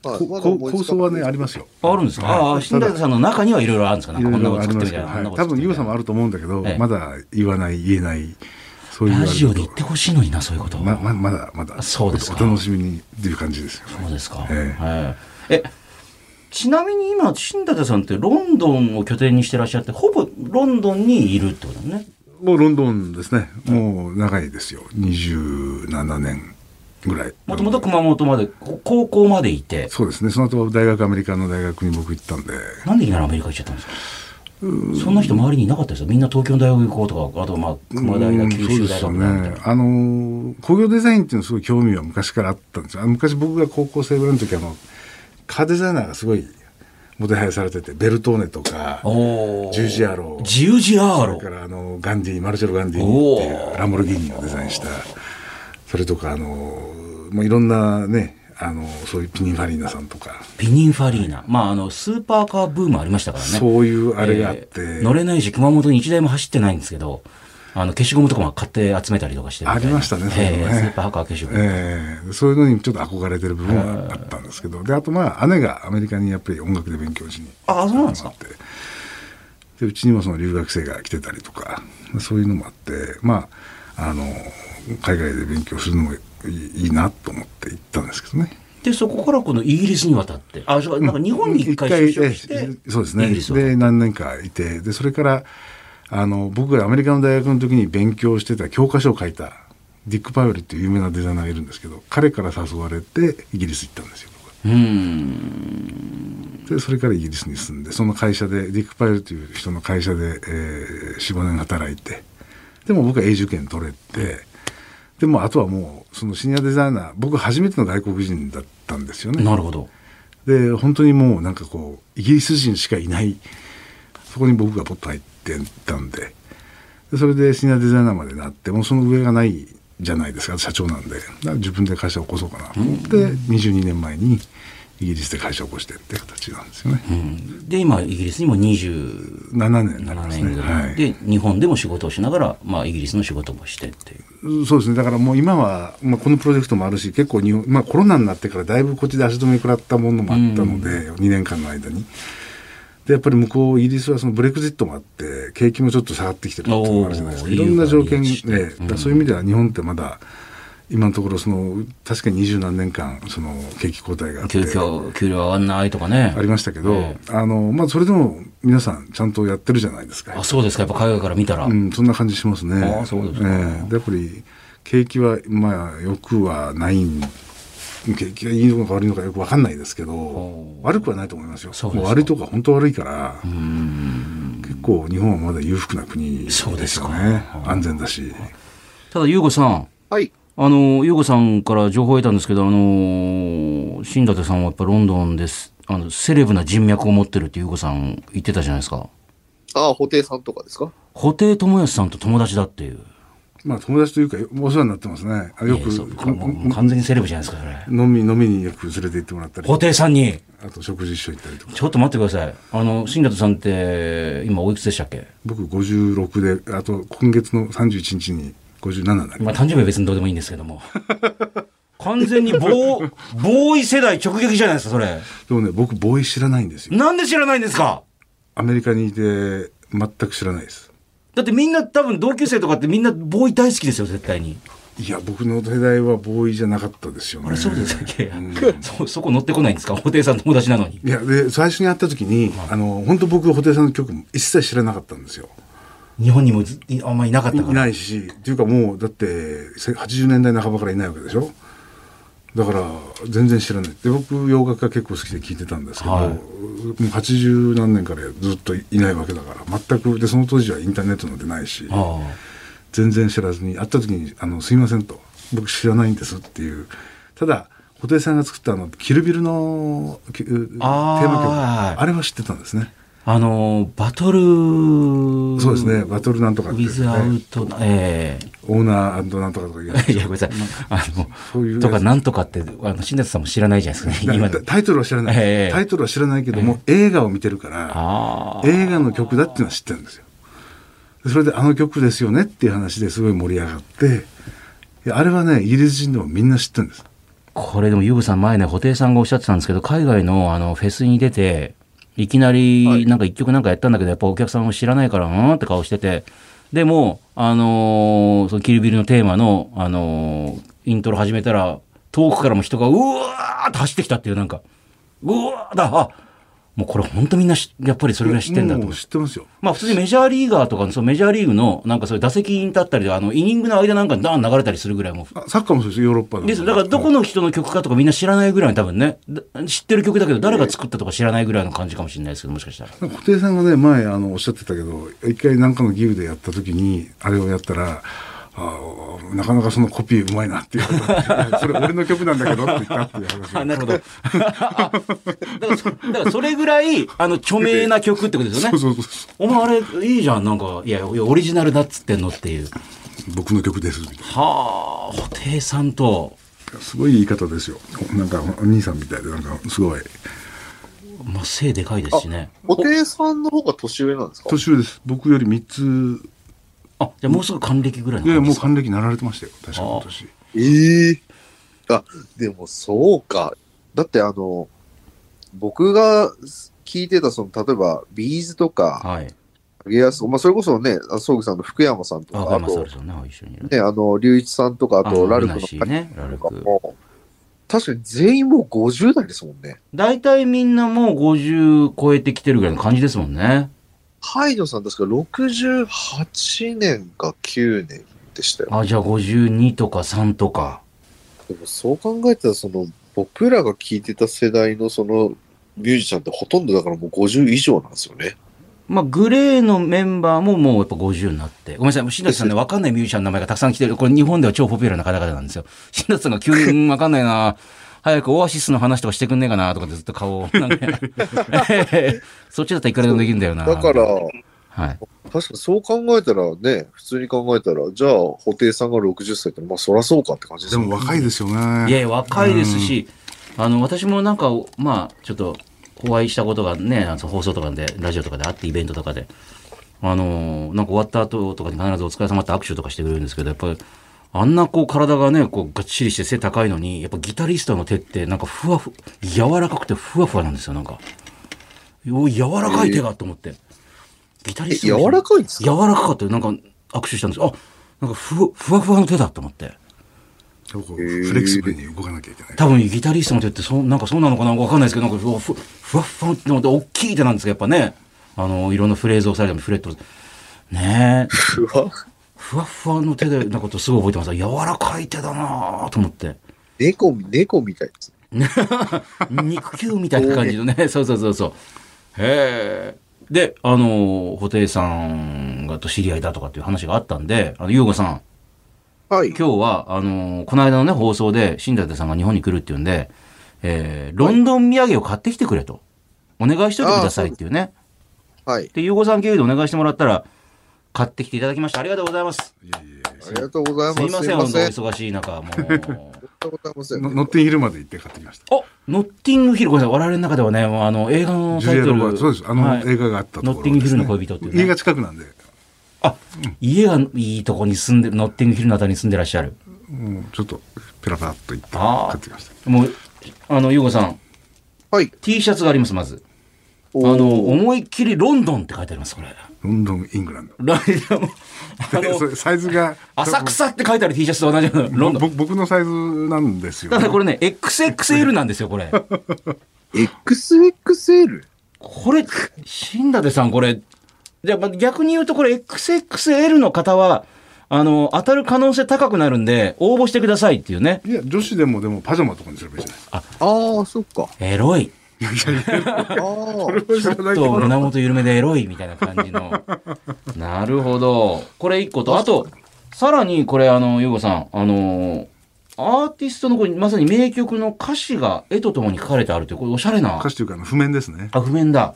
はい、構想はねありますよ。ああるんですか、はいああ、新大さんの中にはいろいろあるんですか？なんいろいかこんなころありますけど、と作ってみたいな。はい多分ユウさんもある。ると思うんだけど、ええまだ言わない言えないそういうラジオで言ってほしいのにな、そういうこと。まままだまだそうですかお楽しみにっていう感じですよ。そうですか。えはい。え、ちなみに今、新舘さんってロンドンを拠点にしてらっしゃって、ほぼロンドンにいるってことだね。もうロンドンですね。もう長いですよ。27年ぐらい。もともと熊本まで、こ高校までいて、そうですね。その後大学アメリカの大学に僕行ったんで、なんでいきなりアメリカ行っちゃったんですか？そんな人周りにいなかったですよ。みんな東京の大学行こうとか、あとまあ、熊大だ、うん九州大学だみたいな。あのー工業デザインっていうのすごい興味は昔からあったんですよ。昔僕が高校生ぐらいの時あのカーデザイナーがすごいもてはやされててベルトーネとかジュージアーロジュージアーロそれからあのガンディマルチェロ・ガンディっていうランボルギーニをデザインしたそれとかあのまあいろんなねあのそういうピニンファリーナさんとかピニンファリーナ。まあ、あの、スーパーカーブームありましたからね。そういうあれがあって、えー乗れないし、熊本に一台も走ってないんですけど、あの、消しゴムとかも買って集めたりとかしてありましたねそういうのねえースーパーカー消しゴム。ええそういうのにちょっと憧れてる部分はあったんですけど、で、あとまあ、姉がアメリカにやっぱり音楽で勉強しに。あそうなんですかってでうちにもその留学生が来てたりとかそういうのもあってまああの海外で勉強するのもいいなと思って行ったんですけどね。で、そこからこのイギリスに渡って。あ、そうか、なんか日本に一回就職して、ええそうですイねで何年かいてでそれからあの僕がアメリカの大学の時に勉強してた教科書を書いたディック・パウエルっていう有名なデザイナーがいるんですけど彼から誘われてイギリス行ったんですよ僕はうーん。でそれからイギリスに住んでその会社でディック・パウエルという人の会社で、えー、45年働いてでも僕は永住権取れてでもあとはもうそのシニアデザイナー僕初めての外国人だったんですよね。なるほど。で本当にもうなんかこうイギリス人しかいないそこに僕がポッと入ってたんで。でそれでシニアデザイナーまでなってもうその上がないじゃないですか社長なんで。自分で会社を起こそうかなと思って22年前にイギリスで会社を起こしてって形なんですよね、うん。で、今、イギリスにも27 7年になりますね。はい。で、日本でも仕事をしながら、まあ、イギリスの仕事もしてっていう。そうですね。だからもう今は、まあ、このプロジェクトもあるし結構日本、まあ、コロナになってからだいぶこっちで足止め食らったものもあったので、2年間の間に。でやっぱり向こうイギリスはそのブレクジットもあって景気もちょっと下がってきてるっていうのもあるじゃないですか。いろんな条件いいで、よだからそういう意味では日本ってまだ今のところその確かに二十何年間その景気後退があって給料、給料上がんないとかね。ありましたけど、えあのまあ、それでも皆さんちゃんとやってるじゃないですか。あ、そうですか。やっぱ海外から見たら。うん、そんな感じしますね。ああそうですかええでやっぱり景気はまあ良くはないん景気がいいのか悪いのかよく分かんないですけどお悪くはないと思いますよ。そうですかもう悪いとこは本当悪いからうーん結構日本はまだ裕福な国ですそうですかよね。安全だし。ただ、ゆうごさん。はい。あの、ゆうごさんから情報を得たんですけど、あの、新舘さんはやっぱロンドンです。あの、セレブな人脈を持ってるってゆうごさん言ってたじゃないですか。ああ、布袋さんとかですか？布袋寅泰さんと友達だっていう。まあ友達というかお世話になってますね。あよく完全にセレブじゃないですか、それ。飲み飲みによく連れて行ってもらったり布、袋さんに、あと食事一緒に行ったりとか。ちょっと待ってください。あの、新舘さんって、今おいくつでしたっけ？僕56であと今月の31日に57になりまあ、誕生日は別にどうでもいいんですけども。(laughs) 完全にボー、ボーイ世代直撃じゃないですか、それ。でもね僕ボーイ知らないんですよ。なんで知らないんですか？アメリカにいて全く知らないです。だってみんな多分同級生とかってみんなボーイ大好きですよ、絶対に。いや僕の世代はボーイじゃなかったですよね。あれ、そうですかいやいや、そ、そこ乗ってこないんですか？布袋さん友達なのに。いやで最初に会った時に、あの本当僕布袋さんの曲も一切知らなかったんですよ。日本にもあんまりいなかったいから。ないしっていうかもうだってせ80年代半ばからいないわけでしょ？だから全然知らない。で僕洋楽が結構好きで聴いてたんですけど、はい。もう80何年からずっといないわけだから全くでその当時はインターネットなんてないしあ全然知らずに会った時にあの「すいません」と「僕知らないんです」っていう。ただ布袋さんが作ったあの「キルビルの」きテーマ曲はい。あれは知ってたんですねあの、バトル、そうですね。バトルなんとかねィズアウト、えオーナーなんとかとか言いや、ごめんなさい。あの、そういうとか、なんとかって、あの、新舘さんも知らないじゃないですかね。今だタイトルは知らない、ええ。タイトルは知らないけども、映画を見てるから。映画の曲だっていうのは知ってるんですよ。でそれであの曲ですよねっていう話ですごい盛り上がってあれはねイギリス人でもみんな知ってるんです。これでも、ユーゴさん前ね、布袋さんがおっしゃってたんですけど、海外のあの、フェスに出て、いきなり、なんか一曲なんかやったんだけど、やっぱお客さんも知らないから、うん？って顔してて、でも、あのーそのキルビルのテーマの、あのーイントロ始めたら、遠くからも人が、うわーって走ってきたっていう、なんか、うわーだ、あ、もうこれ本当みんなしやっぱりそれぐらい知ってんだと知ってますよまあ普通にメジャーリーガーとかの、そのメジャーリーグの、なんかそういう打席に立ったりで、あの、イニングの間なんかダーン流れたりするぐらいもサッカーもそうですヨーロッパでです。だからどこの人の曲かとかみんな知らないぐらい多分ね、だ知ってる曲だけど誰が作ったとか知らないぐらいの感じかもしれないですけど、もしかしたら。布袋さんがね前あのおっしゃってたけど一回なんかのギグでやった時にあれをやったらあーなかなかそのコピーうまいなっていう。(laughs) それ俺の曲なんだけどって言ったっていう話。あ、なるほど。あだからそ、だからそれぐらい、あの、著名な曲ってことですよね。そうそうそうお前あれ、いいじゃん、なんか、いや、いやオリジナルだっつってんのっていう。僕の曲です。はあ、布袋さんと、すごい言い方ですよ。なんかお兄さんみたいでなんかすごい。まあ、背でかいですしね。布袋さんの方が年上なんですか？年上です。僕より3つあ、じゃあもうすぐ還暦ぐらいいやいやもう。還暦なられてましたよ確か今年ええあ、でもそうか。だってあの、僕が聞いてた、その、例えば、ビーズとか、はい。まあ、それこそね、あ総口さんの福山さんとあ、か、あとね、一緒にいる。ね、あの、隆一さんとか、あと、あラルクのね、ラルク。とかも、確かに全員もう50代ですもんね。大体みんなもう50超えてきてるぐらいの感じですもんね。ハイドさん確か68年か9年でしたよ。あ、じゃあ52とか3とか。でもそう考えたら、その、僕らが聞いてた世代のその、ミュージシャンってほとんどだからもう50以上なんですよね。まあ、グレーのメンバーももうやっぱ50になって。ごめんなさい、新田さんね、わかんないミュージシャンの名前がたくさん来てる。これ日本では超ポピュラーな方々なんですよ。(laughs) 新田さんが急に、うんわかんないな。早くオアシスの話とかしてくんねえかなとかってずっと顔を、(laughs) なんか (laughs) そっちだったらいくらでもできるんだよな。だから、はい。確かにそう考えたらね、普通に考えたら、じゃあ、布袋さんが60歳って、まあ、そらそうかって感じですよね。でも若いですよね。いやいや、若いですし、あの、私もなんか、まあ、ちょっと、お会いしたことがね、あの放送とかで、ラジオとかであって、イベントとかで、あの、なんか終わった後とかに必ずお疲れ様って握手とかしてくれるんですけど、やっぱり、あんなこう体がね、こうがっちりして背高いのに、やっぱギタリストの手ってなんかふわふ、柔らかくてふわふわなんですよ、なんか。お柔らかい手がと思って。ギタリえストの柔らかいんですか？柔らかかったよ。なんか握手したんですあ、なんかふわふわふわの手だと思って。フレキシブルに動かなきゃいけない。多分ギタリストの手ってそうなんかそうなのかな？わかんないですけどなんかふわふふわっふわって思って大きい手なんですけどやっぱねあのいろんなフレーズをされてもフレットねえふわ？ふわっふわの手でなことすごい覚えてます柔らかい手だなと思って猫、猫みたいですね。(laughs) 肉球みたいな感じのね (laughs) そうそうそうそうへえであの布袋さんがと知り合いだとかっていう話があったんであの優吾さんはい。今日は、あのーこの間のね、放送で、新舘さんが日本に来るっていうんで、えーロンドン土産を買ってきてくれと。お願いしといてくださいっていうね。はい。で、ゆうごさん経由でお願いしてもらったら、買ってきていただきました。ありがとうございます。ありがとうございますす。いません、本当忙しい中、もう。ノッティンヒルまで行って買ってきました。おノッティングヒル、ごめんなさい、我々の中ではね、もうあの、映画のタイトル。そうです。あの、はい映画があったところノッティングヒルの恋人っていうね家が近くなんで、あ、家がいいとこに住んでる、ノッティングヒルのあたりに住んでらっしゃる。もうちょっとペラペラっと行って買ってきました。もう、あの、ゆうごさん、はい。T シャツがあります、まず。あの、思いっきりロンドンって書いてあります、これ。ロンドン、イングランド。ライダーも、あでその、れサイズが、浅草って書いてある T シャツと同じよう？なロンドン。ぼ僕のサイズなんですよ、ただこれね、XXL なんですよ、これ。XXL? これ、新舘さん、これ、じゃあ逆に言うと、これ XXL の方は、あの、当たる可能性高くなるんで、応募してくださいっていうね。いや、女子でもでもパジャマとかにすればいいじゃないですか。ああ、そっか。エロい。ああ。それは知らないけと、胸元緩めでエロいみたいな感じの。なるほど。これ一個と、あと、さらにこれ、あの、ゆうごさん、あの、アーティストのこまさに名曲の歌詞が絵とともに書かれてあるという、これおしゃれな歌。詞というか譜面ですね。あ、譜面だ。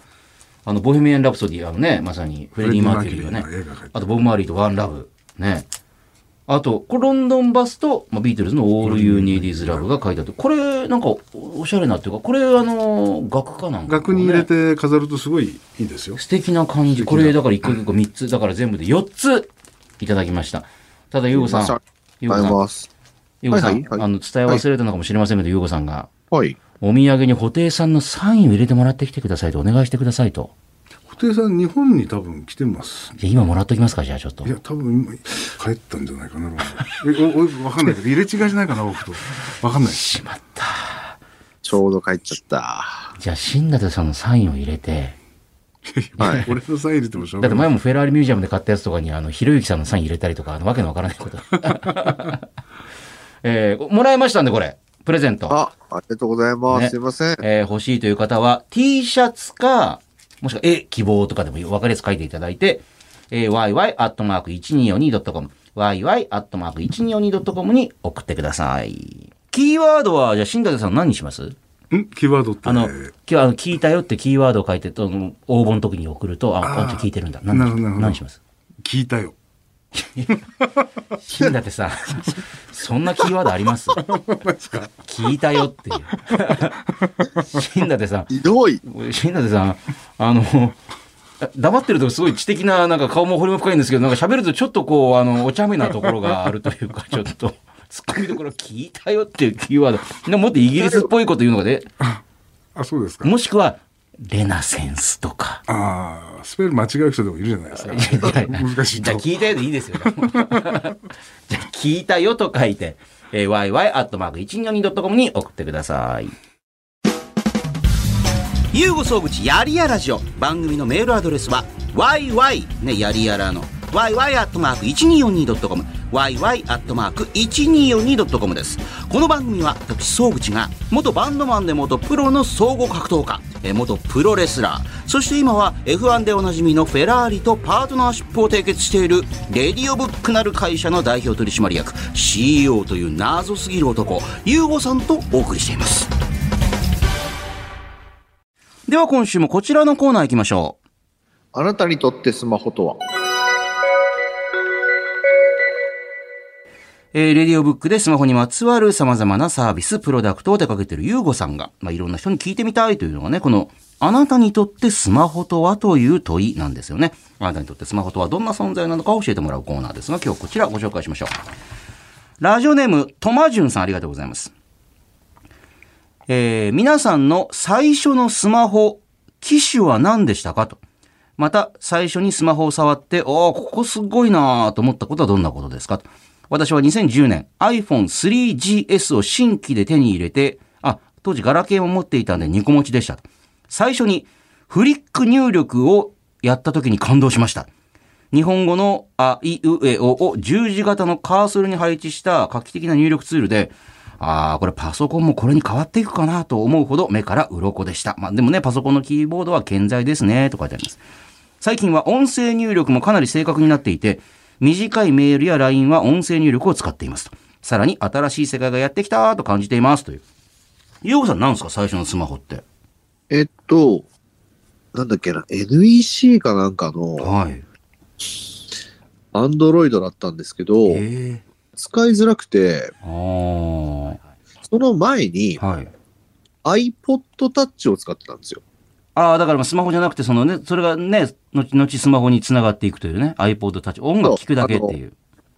あの、ボヘミアン・ラプソディ、あのね、まさにフレディ・マーキュリーがねあるあとボブ・マーリーとワン・ラブ。ね。あと、これロンドンバスと、まあ、ビートルズの All You Need Is Love が書いてあって、これ、なんか、おおしゃれなっていうか、これ、あの、額かなんか、額に入れて飾るとすごいいいですよ。素敵な感じ。これ、だから1個1個3つ、だから全部で4ついただきました。ただ、ゆうごさん、ゆうごさん、ありがとうございます。ゆうごさん、はいはいはいあの、伝え忘れたのかもしれませんけど、ゆうごさんが、はい。お土産に布袋さんのサインを入れてもらってきてくださいとお願いしてくださいと。布袋さん日本に多分来てます。じゃあ今もらっときますか、じゃあちょっとい。や、多分今帰ったんじゃないかな。え、お、お、わかんないけど、入れ違いじゃないかな、僕と。わかんない。しまった。ちょうど帰っちゃった。じゃあ、新舘さんのサインを入れて、はい俺のサイン入れてもしょうだってがない。前もフェラーリミュージアムで買ったやつとかに、あの、ひろゆきさんのサイン入れたりとか、あの、わけのわからないこと。(laughs) えーもらいましたんで、これ。プレゼント。あ、ありがとうございます。ねすいません。えー欲しいという方は、T シャツか、もしくは絵希望とかでも分かりやすく書いていただいて、えー、yy.1242.com、yy.1242.com に送ってください。キーワードは、じゃあ、新舘さん何にします？ん？キーワードって？あの、今日あの聞いたよってキーワードを書いて、と応募の時に送ると、あ、あ聞いてるんだ。なるほどなるほど何します？聞いたよ。(laughs) 新舘さん、そんなキーワードあります？聞いたよっていう。新舘さん、ひどい。新舘さん、あの、黙ってるとすごい知的な、なんか顔も彫りも深いんですけど、なんか喋るとちょっとこう、あの、お茶目なところがあるというか、(laughs) ちょっと、ツッコミどころ聞いたよっていうキーワード。でももっとイギリスっぽいこと言うのがで、あ、そうですか。もしくは、レナセンスとか。ああ、スペル間違う人でもいるじゃないですか。難しいとじゃあ。聞いたよでいいですよ。じゃあ聞いたよと書いて、えー、yy.1242.com に送ってください。ゆうご総口やりやラジオ番組のメールアドレスは yy ねやりやらの yy.1242.com yy.1242.com です。この番組は私総口が元バンドマンで元プロの総合格闘家元プロレスラー。そして今は F1 でおなじみのフェラーリとパートナーシップを締結しているレディオブックなる会社の代表取締役 CEO という謎すぎる男ゆうごさんとお送りしています。では今週もこちらのコーナー行きましょう。あなたにとってスマホとは？えー、レディオブックでスマホにまつわる様々なサービス、プロダクトを手掛けてるユーゴさんが、まあ、いろんな人に聞いてみたいというのがね、この、あなたにとってスマホとはという問いなんですよね。あなたにとってスマホとはどんな存在なのか教えてもらうコーナーですが、今日こちらご紹介しましょう。ラジオネーム、トマジュンさんありがとうございます。えー、皆さんの最初のスマホ、機種は何でしたかと。また、最初にスマホを触って、おー、ここすごいなーと思ったことはどんなことですかと。私は2010年 iPhone3GS を新規で手に入れて、あ、当時ガラケーも持っていたんで2個持ちでした。最初にフリック入力をやった時に感動しました。日本語のあ、い、う、え、おを十字型のカーソルに配置した画期的な入力ツールで、ああ、これパソコンもこれに変わっていくかなと思うほど目から鱗でした。まあでもね、パソコンのキーボードは健在ですね、と書いてあります。最近は音声入力もかなり正確になっていて、短いメールや LINE は音声入力を使っていますと。さらに新しい世界がやってきたと感じていますという。ゆうごさん何ですか最初のスマホって？えっと、なんだっけな、NEC かなんかのはい。アンドロイドだったんですけど、ええ使いづらくて。その前にはい。iPod Touch を使ってたんですよ。ああ、だからまあスマホじゃなくて、そのね、それがね、後々スマホにつながっていくというね、iPod Touch。音楽聴くだけっていう。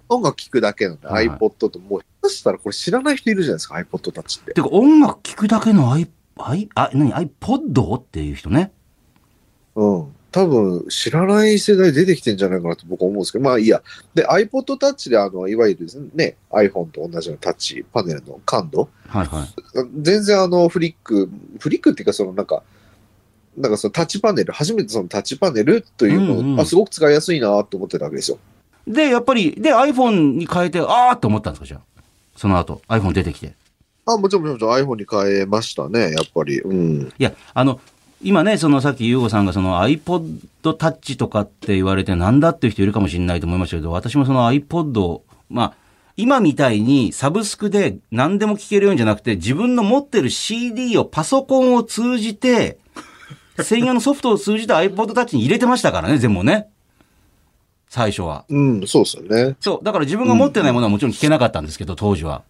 音楽聴くだけなんで、はい iPod と、もう、下手したらこれ知らない人いるじゃないですか、iPod Touch って。てか音楽聴くだけの i、i、あ、何 ?iPod? っていう人ね。うん。多分、知らない世代出てきてんじゃないかなと僕は思うんですけど、まあいいや。で、iPod Touch で、あの、いわゆるですね、iPhone と同じようなタッチパネルの感度、はいはい。全然あの、フリック、フリックっていうか、そのなんか、なんかそのタッチパネル、初めてそのタッチパネルというのを、うんうんあ、すごく使いやすいなと思ってたわけですよ。で、やっぱり、で、iPhone に変えて、あーって思ったんですか、じゃあ。その後、iPhone 出てきて。あ、もちろんもちろん iPhone に変えましたね、やっぱり。うん。いや、あの、今ね、そのさっき優吾さんがその iPod Touch とかって言われてなんだっていう人いるかもしれないと思いましたけど、私もその iPod を、まあ、今みたいにサブスクで何でも聴けるようんじゃなくて、自分の持ってる CD をパソコンを通じて、専用のソフトを通じて iPod Touch に入れてましたからね、全部ね。最初は。うん、そうですよね。そう。だから自分が持ってないものはもちろん聞けなかったんですけど、当時は。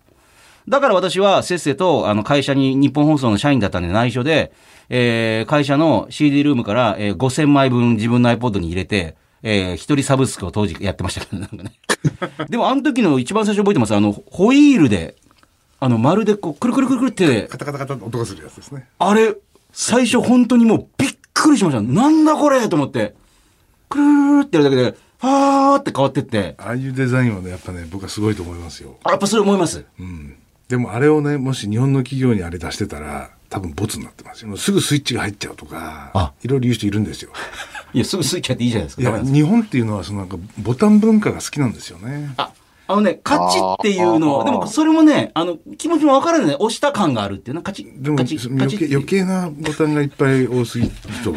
だから私はせっせと、あの、会社に日本放送の社員だったんで内緒で、えー、会社の CD ルームから、えー、5000枚分自分の iPod に入れて、えー、一人サブスクを当時やってましたけど、なんかね。(laughs) でもあの時の一番最初覚えてます。あの、ホイールで、あの、まるでこう、くるくるくるくるって、カタカタカタって音がするやつですね。あれ、最初本当にもうびっくりしました。なんだこれと思って。くるーってやるだけで、はーって変わってって。ああいうデザインはね、やっぱね、僕はすごいと思いますよ。あやっぱそれ思います。うん。でもあれをね、もし日本の企業にあれ出してたら、多分ボツになってますよ。すぐスイッチが入っちゃうとかあ、いろいろ言う人いるんですよ。いや、すぐスイッチやっていいじゃないですか。いや、日本っていうのは、そのなんか、ボタン文化が好きなんですよね。あ、あのね、カチっていうのでもそれもね、あの、気持ちもわからないね。押した感があるっていうな、カチでも、カチそカチっていう余計余計なボタンがいっぱい多すぎると、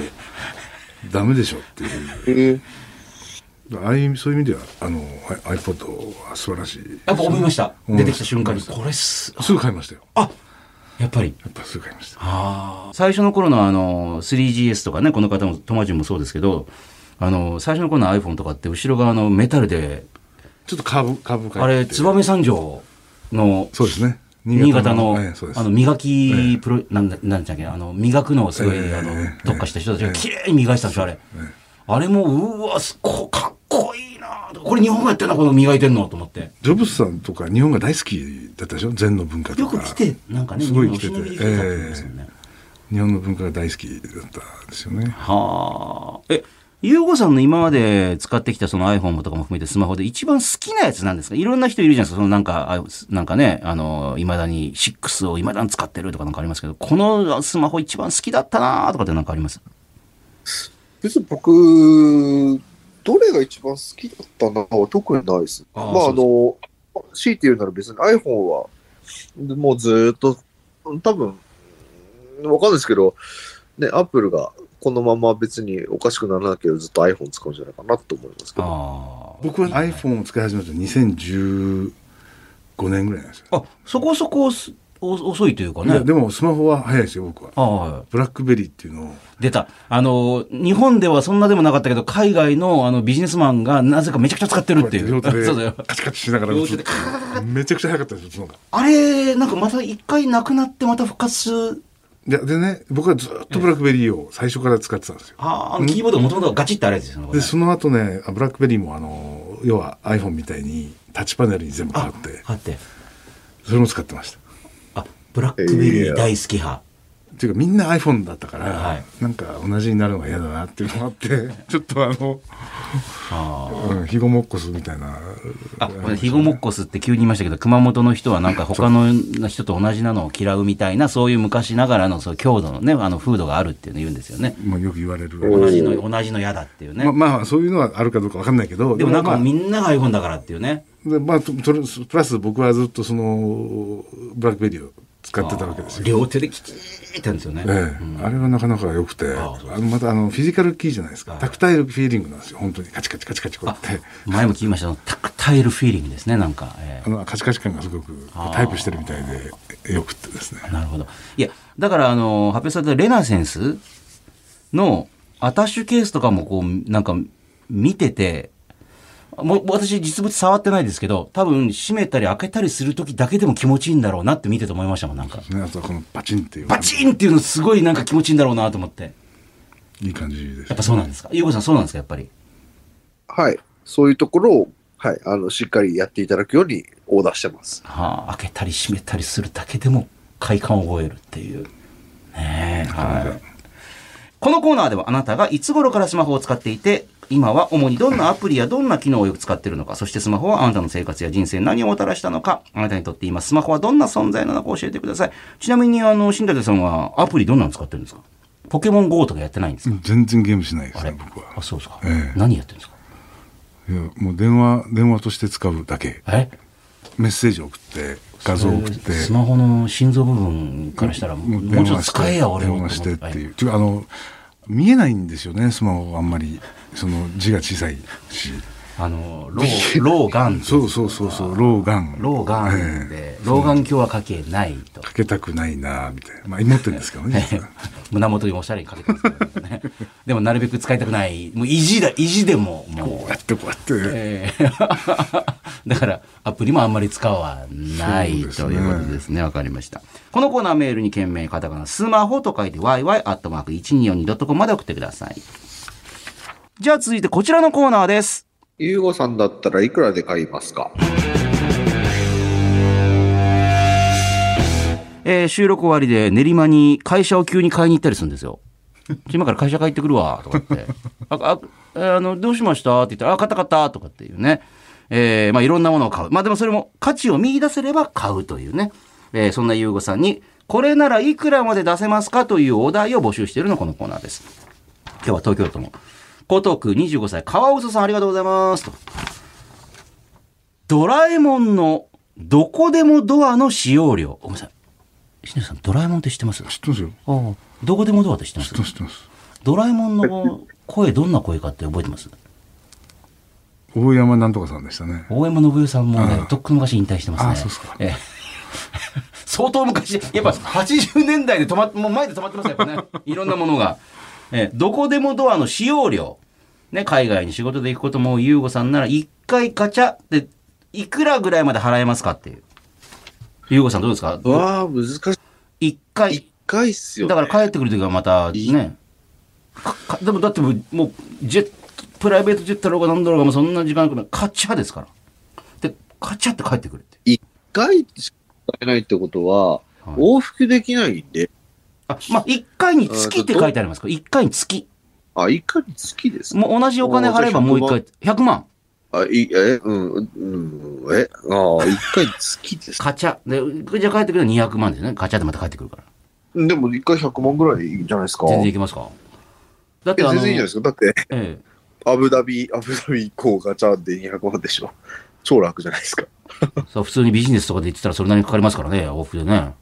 ダメでしょっていう。えああいう、そういう意味では、あの、アイ iPod は素晴らしい。やっぱ思いました。うん出てきた瞬間に。うんこれす、すぐ買いましたよ。あやっぱり。やっぱすぐ買いました。ああ。最初の頃のあの、3GS とかね、この方も、トマジンもそうですけど、あの、最初の頃の iPhone とかって後ろ側のメタルで、ちょっとカーブ、カーブあれ、燕三条の、そうですね。新潟の、ええそうですあの、磨きプロ、なんだ、なんだっけ、あの、磨くのをすごい、ええあのええ、特化した人たちが綺麗に磨いてたんですよ、あれ。あれも、うわ、すこかっこいいなとこれ日本がやってんな、この磨いてんのと思って。ジョブズさんとか日本が大好きだったでしょ？禅の文化とか。よく来て、なんかね、すごい来ててね日本の文化が大好きだったんですよね。はあ。え、ゆうごさんの今まで使ってきたその iPhone とかも含めてスマホで一番好きなやつなんですか？いろんな人いるじゃないですか。そのなんか、あなんかね、あの、未だに6を未だに使ってるとかなんかありますけど、このスマホ一番好きだったなとかってなんかあります？別に僕、どれが一番好きだったなは特にないです。あーまあ、あその、強いて言うなら別に iPhone は、もうずーっと、多分、わかんないですけど、ね、Apple がこのまま別におかしくならなければずっと iPhone 使うんじゃないかなと思いますけど。あ僕は iPhone を使い始めたの2015年ぐらいなんですよ。あ。あ、そこそこすお遅いというかいやね。でもスマホは早いですよ、僕は。あはい。ブラックベリーっていうのを、出た。あの、日本ではそんなでもなかったけど、海外のあのビジネスマンがなぜかめちゃくちゃ使ってるっていう。両手で (laughs) そうだよ。カチカチしながら打つめちゃくちゃ早かったです、打つのが。あれ、なんかまた一回なくなってまた復活する。いや、でね、僕はずっとブラックベリーを最初から使ってたんですよ。ああ、キーボードがもともとガチってあれですよね。で、その後ね、あブラックベリーもあの、要は iPhone みたいにタッチパネルに全部変わって、あって。それも使ってました。あ、ブラックベリー大好き派。っていうかみんな iPhone だったから、はいなんか同じになるのが嫌だなっていうのがあって (laughs) ちょっとあの、あうん、ヒゴモッコスみたいなあ。あ、これヒゴモッコスって急に言いましたけど、熊本の人はなんか他の人と同じなのを嫌うみたいな、そういう昔ながらのそう郷土のね、あの風土があるっていうのを言うんですよね。まあ、よく言われる同じの、同じの嫌だっていうね。まあ、まあそういうのはあるかどうかわかんないけどでもなんまあかみんなが iPhone だからっていうね。でまあ、プラス僕はずっとそのブラックベリーを使ってたわけですよ。両手でキチーっんですよね。ええ。あれはなかなか良くてああのまたあのフィジカルキーじゃないですか。はい。タクタイルフィーリングなんですよ。本当にカチカチカチカチこうやって。前も聞きました、タクタイルフィーリングですね、なんか。ええ。あのカチカチ感がすごくタイプしてるみたいでよくってですね。なるほど。いや、だから、あの、発表されたレナセンスのアタッシュケースとかもこう、なんか見てて、もう私実物触ってないですけど、多分閉めたり開けたりする時だけでも気持ちいいんだろうなって見てて思いましたもん、なんか。ねあとはこのバチンっていうバチンっていうのすごいなんか気持ちいいんだろうなと思って。いい感じですやっぱそうなんですか？ゆうこさんそうなんですかやっぱり？はい。そういうところを、はい。あの、しっかりやっていただくようにオーダーしてます。はあ、開けたり閉めたりするだけでも快感を覚えるっていう。ねえ、はい。このコーナーではあなたがいつ頃からスマホを使っていて、今は主にどんなアプリやどんな機能をよく使っているのか、そしてスマホはあなたの生活や人生に何をもたらしたのか、あなたにとって今スマホはどんな存在なのか教えてください。ちなみに、あの、新舘さんはアプリどんなの使ってるんですか？ポケモン GO とかやってないんですか、全然ゲームしないですね僕は。あ、そうですか。ええ。何やってるんですか？いやもう電話電話として使うだけ。え？メッセージを送って画像を送って。スマホの心臓部分からしたら、ももううちょっと使えや、俺を。電話してってはいいう。あの、見えないんですよね、スマホあんまり。その字が小さいし。あの、ロー、ローガン。そうそうそうそう、老眼。ローガンえで、老眼鏡はかけないと。かけたくないなみたいな。まあ、持ってるんですけどね、(laughs) 胸元におしゃれにかけてますけどね。(laughs) でもなるべく使いたくない。もう意地だ、意地でも、もう。こうやってこうやって。えー (laughs) だから、アプリもあんまり使わないねということですね。わかりました。このコーナーメールに件名、カタカナ、スマホと書いて、yy.1242.com まで送ってください。じゃあ続いてこちらのコーナーです。ゆうごさんだったらいくらで買いますか？えー収録終わりで練馬に会社を急に買いに行ったりするんですよ。今から会社帰ってくるわ、とかって。あ、あ、あの、どうしました？って言ったら、あ、買った買った、とかっていうね。えーまあいろんなものを買う。まあでもそれも価値を見出せれば買うというね。えーそんな優吾さんに、これならいくらまで出せますか？というお題を募集しているのこのコーナーです。今日は東京都の江東区25歳川嘘さんありがとうございますと。ドラえもんのどこでもドアの使用量。ごめんなさい。しねさん、ドラえもんって知ってます？知ってますよ。ああどこでもドアって知ってます？知ってます。ドラえもんの声どんな声かって覚えてます？大山なんとかさんでしたね。大山信代さんもねとっくの昔引退してますね。ああそうっすかええ相当昔、やっぱ80年代で止まっ、もう前で止まってますよ、やっぱね。いろんなものが。ええどこでもドアの使用量。ね、海外に仕事で行くことも、ゆうごさんなら一回ガチャって、いくらぐらいまで払えますかっていう。ゆうごさんどうですか？わあ、難しい。一回一。回っすよ、ね。だから帰ってくるときはまたね。でもだってもう、ジェット、プライベートジェットだろうがなんだろうがもうそんな時間なくカチャですから。で、カチャって帰ってくるって。一回しか使えないってことは、はい往復できないんで、あ、まあ、1回に月って書いてありますか ?1 回に月。あ、一回に月ですか？もう同じお金払えばもう1回、100万。あ、い、え、うん、うん、え、ああ、一回に月ですかカチャ。で、じゃあ帰ってくるの200万ですね。カチャでまた帰ってくるから。でも一回100万ぐらいじゃないですか？全然いけますか？だって全然いいじゃないですか？だって、ええアブダビ、アブダビ行こうガチャで200万でしょ。超楽じゃないですか？(laughs) そう普通にビジネスとかで言ってたらそれなりにかかりますからね、往復でね。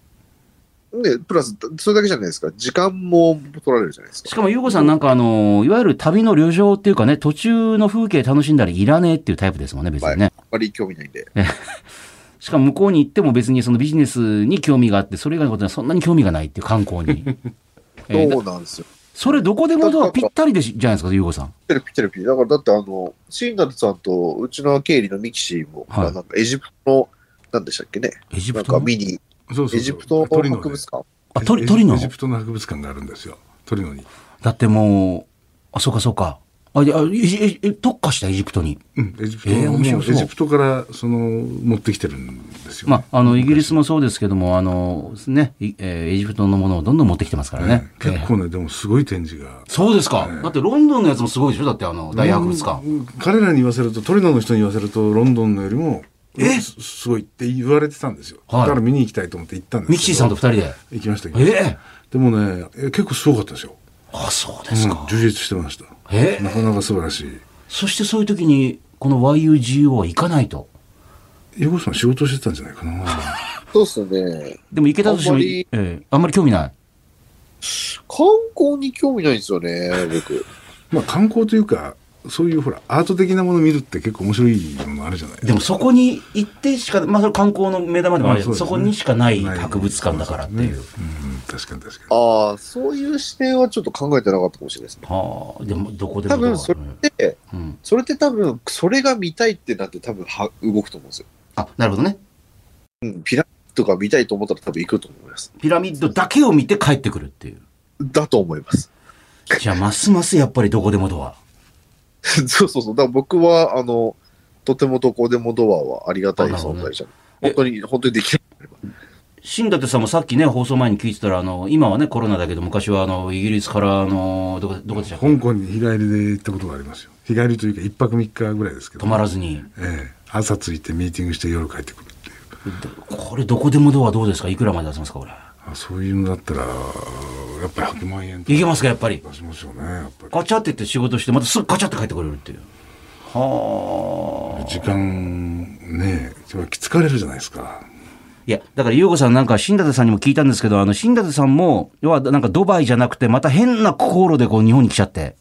で、プラス、それだけじゃないですか。時間も取られるじゃないですか。しかも、ゆうこさんなんかあの、いわゆる旅の旅情っていうかね、途中の風景楽しんだりいらねえっていうタイプですもんね、別にね。あまり興味ないんで。(laughs) しかも向こうに行っても別にそのビジネスに興味があって、それ以外のことにはそんなに興味がないっていう観光に。(laughs) えーだそうなんですよ。それどこでもドアぴったりでしじゃないですか、ゆうこさん。ピッタリピッタリピッタリだから、だってあの、シンガルさんとうちの経理のミキシーも、はいなんかエジプトの、なんでしたっけね。なんかエジプトの？見に、そうそうそうエジプトトリノで博物館？あ、トリ、トリノ？エジプトの博物館があるんですよ。トリノに。だってもう、あ、そうかそうか。あ、いや、えええ特化したエジプトに？うん、エジプト、えー面白そうエジプトからその持ってきてるんですよ、まあ、あの、イギリスもそうですけども、あの、ね、いえーエジプトのものをどんどん持ってきてますからね。えー結構ね、でもすごい展示が。そうですか。だってロンドンのやつもすごいでしょ？だってあの、大博物館。うん彼らに言わせると、トリノの人に言わせると、ロンドンのよりも、すすごいって言われてたんですよ。はいだから見に行きたいと思って行ったんですミキシーさんと二人で？行きましたけど。ええでもね、え結構すごかったですよ。あ、そうですか。うん充実してました。え？えなかなか素晴らしい。そしてそういう時に、この YUGO は行かないと。横さん仕事してたんじゃないかな。(laughs) そうっすね。でも行けたとしても、あんまりええあんまり興味ない？観光に興味ないんですよね、僕。(laughs) まあ観光というか、そういうほら、アート的なもの見るって結構面白いものあるじゃないでもそこに行ってしか、まあそれ観光の目玉でもあるけど、まあそうですねそこにしかない博物館だからっていう。うん、確かに確かに。ああ、そういう視点はちょっと考えてなかったかもしれないですね。はあ、でもどこでも多分それって、うん。それって多分、それが見たいってなって多分は動くと思うんですよ。あ、なるほどね。うん、ピラミッドが見たいと思ったら多分行くと思います。ピラミッドだけを見て帰ってくるっていう。だと思います。じゃあ、ますますやっぱりどこでもドア。(laughs) そうそうそう。だから僕は、あの、とてもどこでもドアはありがたい存在じゃん。本当に、本当にできる。新舘さんもさっきね、放送前に聞いてたら、あの、今はね、コロナだけど、昔はあの、イギリスから、あの、どこ、どこでしたっけ？香港に日帰りで行ったことがありますよ。日帰りというか一泊三日ぐらいですけど。止まらずに。ええ朝着いてミーティングして夜帰ってくるっていう。これ、どこでもドアどうですか？いくらまで出せますかこれ？あそういうのだったら、やっぱり100万円といけますかやっぱり。出しますよね、やっぱり。ガチャって言って仕事して、またすぐガチャって帰ってくれるっていう。はあ。時間ねえ、疲れるじゃないですか。いや、だから、ゆうこさんなんか、新舘さんにも聞いたんですけど、あの、新舘さんも、要は、なんかドバイじゃなくて、また変な航路でこう、日本に来ちゃって。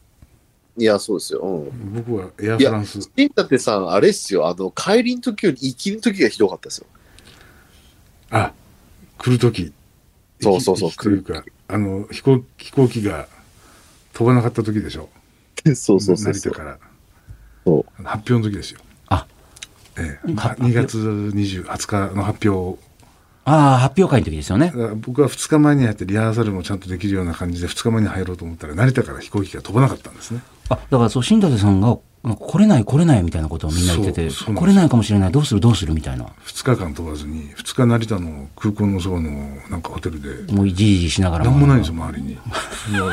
いや、そうですよ。うん。僕はエアいやフランス。新舘さん、あれっすよ。あの、帰りの時より行きの時がひどかったですよ。あ、来るとき。そうそうそうというか、あの、飛行飛行機が飛ばなかった時でしょ。(laughs) そうそうそうそう。成田から。そう発表の時ですよ。あ、ええ、発表2月20 20日の発表ああ、発表会の時ですよね僕は2日前に入ってリハーサルもちゃんとできるような感じで2日前に入ろうと思ったら成田から飛行機が飛ばなかったんですね。あ、だからそう、新舘さんが、来れない来れないみたいなことをみんな言ってて、来れないかもしれない、どうする？どうする？みたいな。2日間飛ばずに2日成田の空港のそばのなんかホテルでもうじりじりしながら。何もないんですよ周りに。も (laughs) う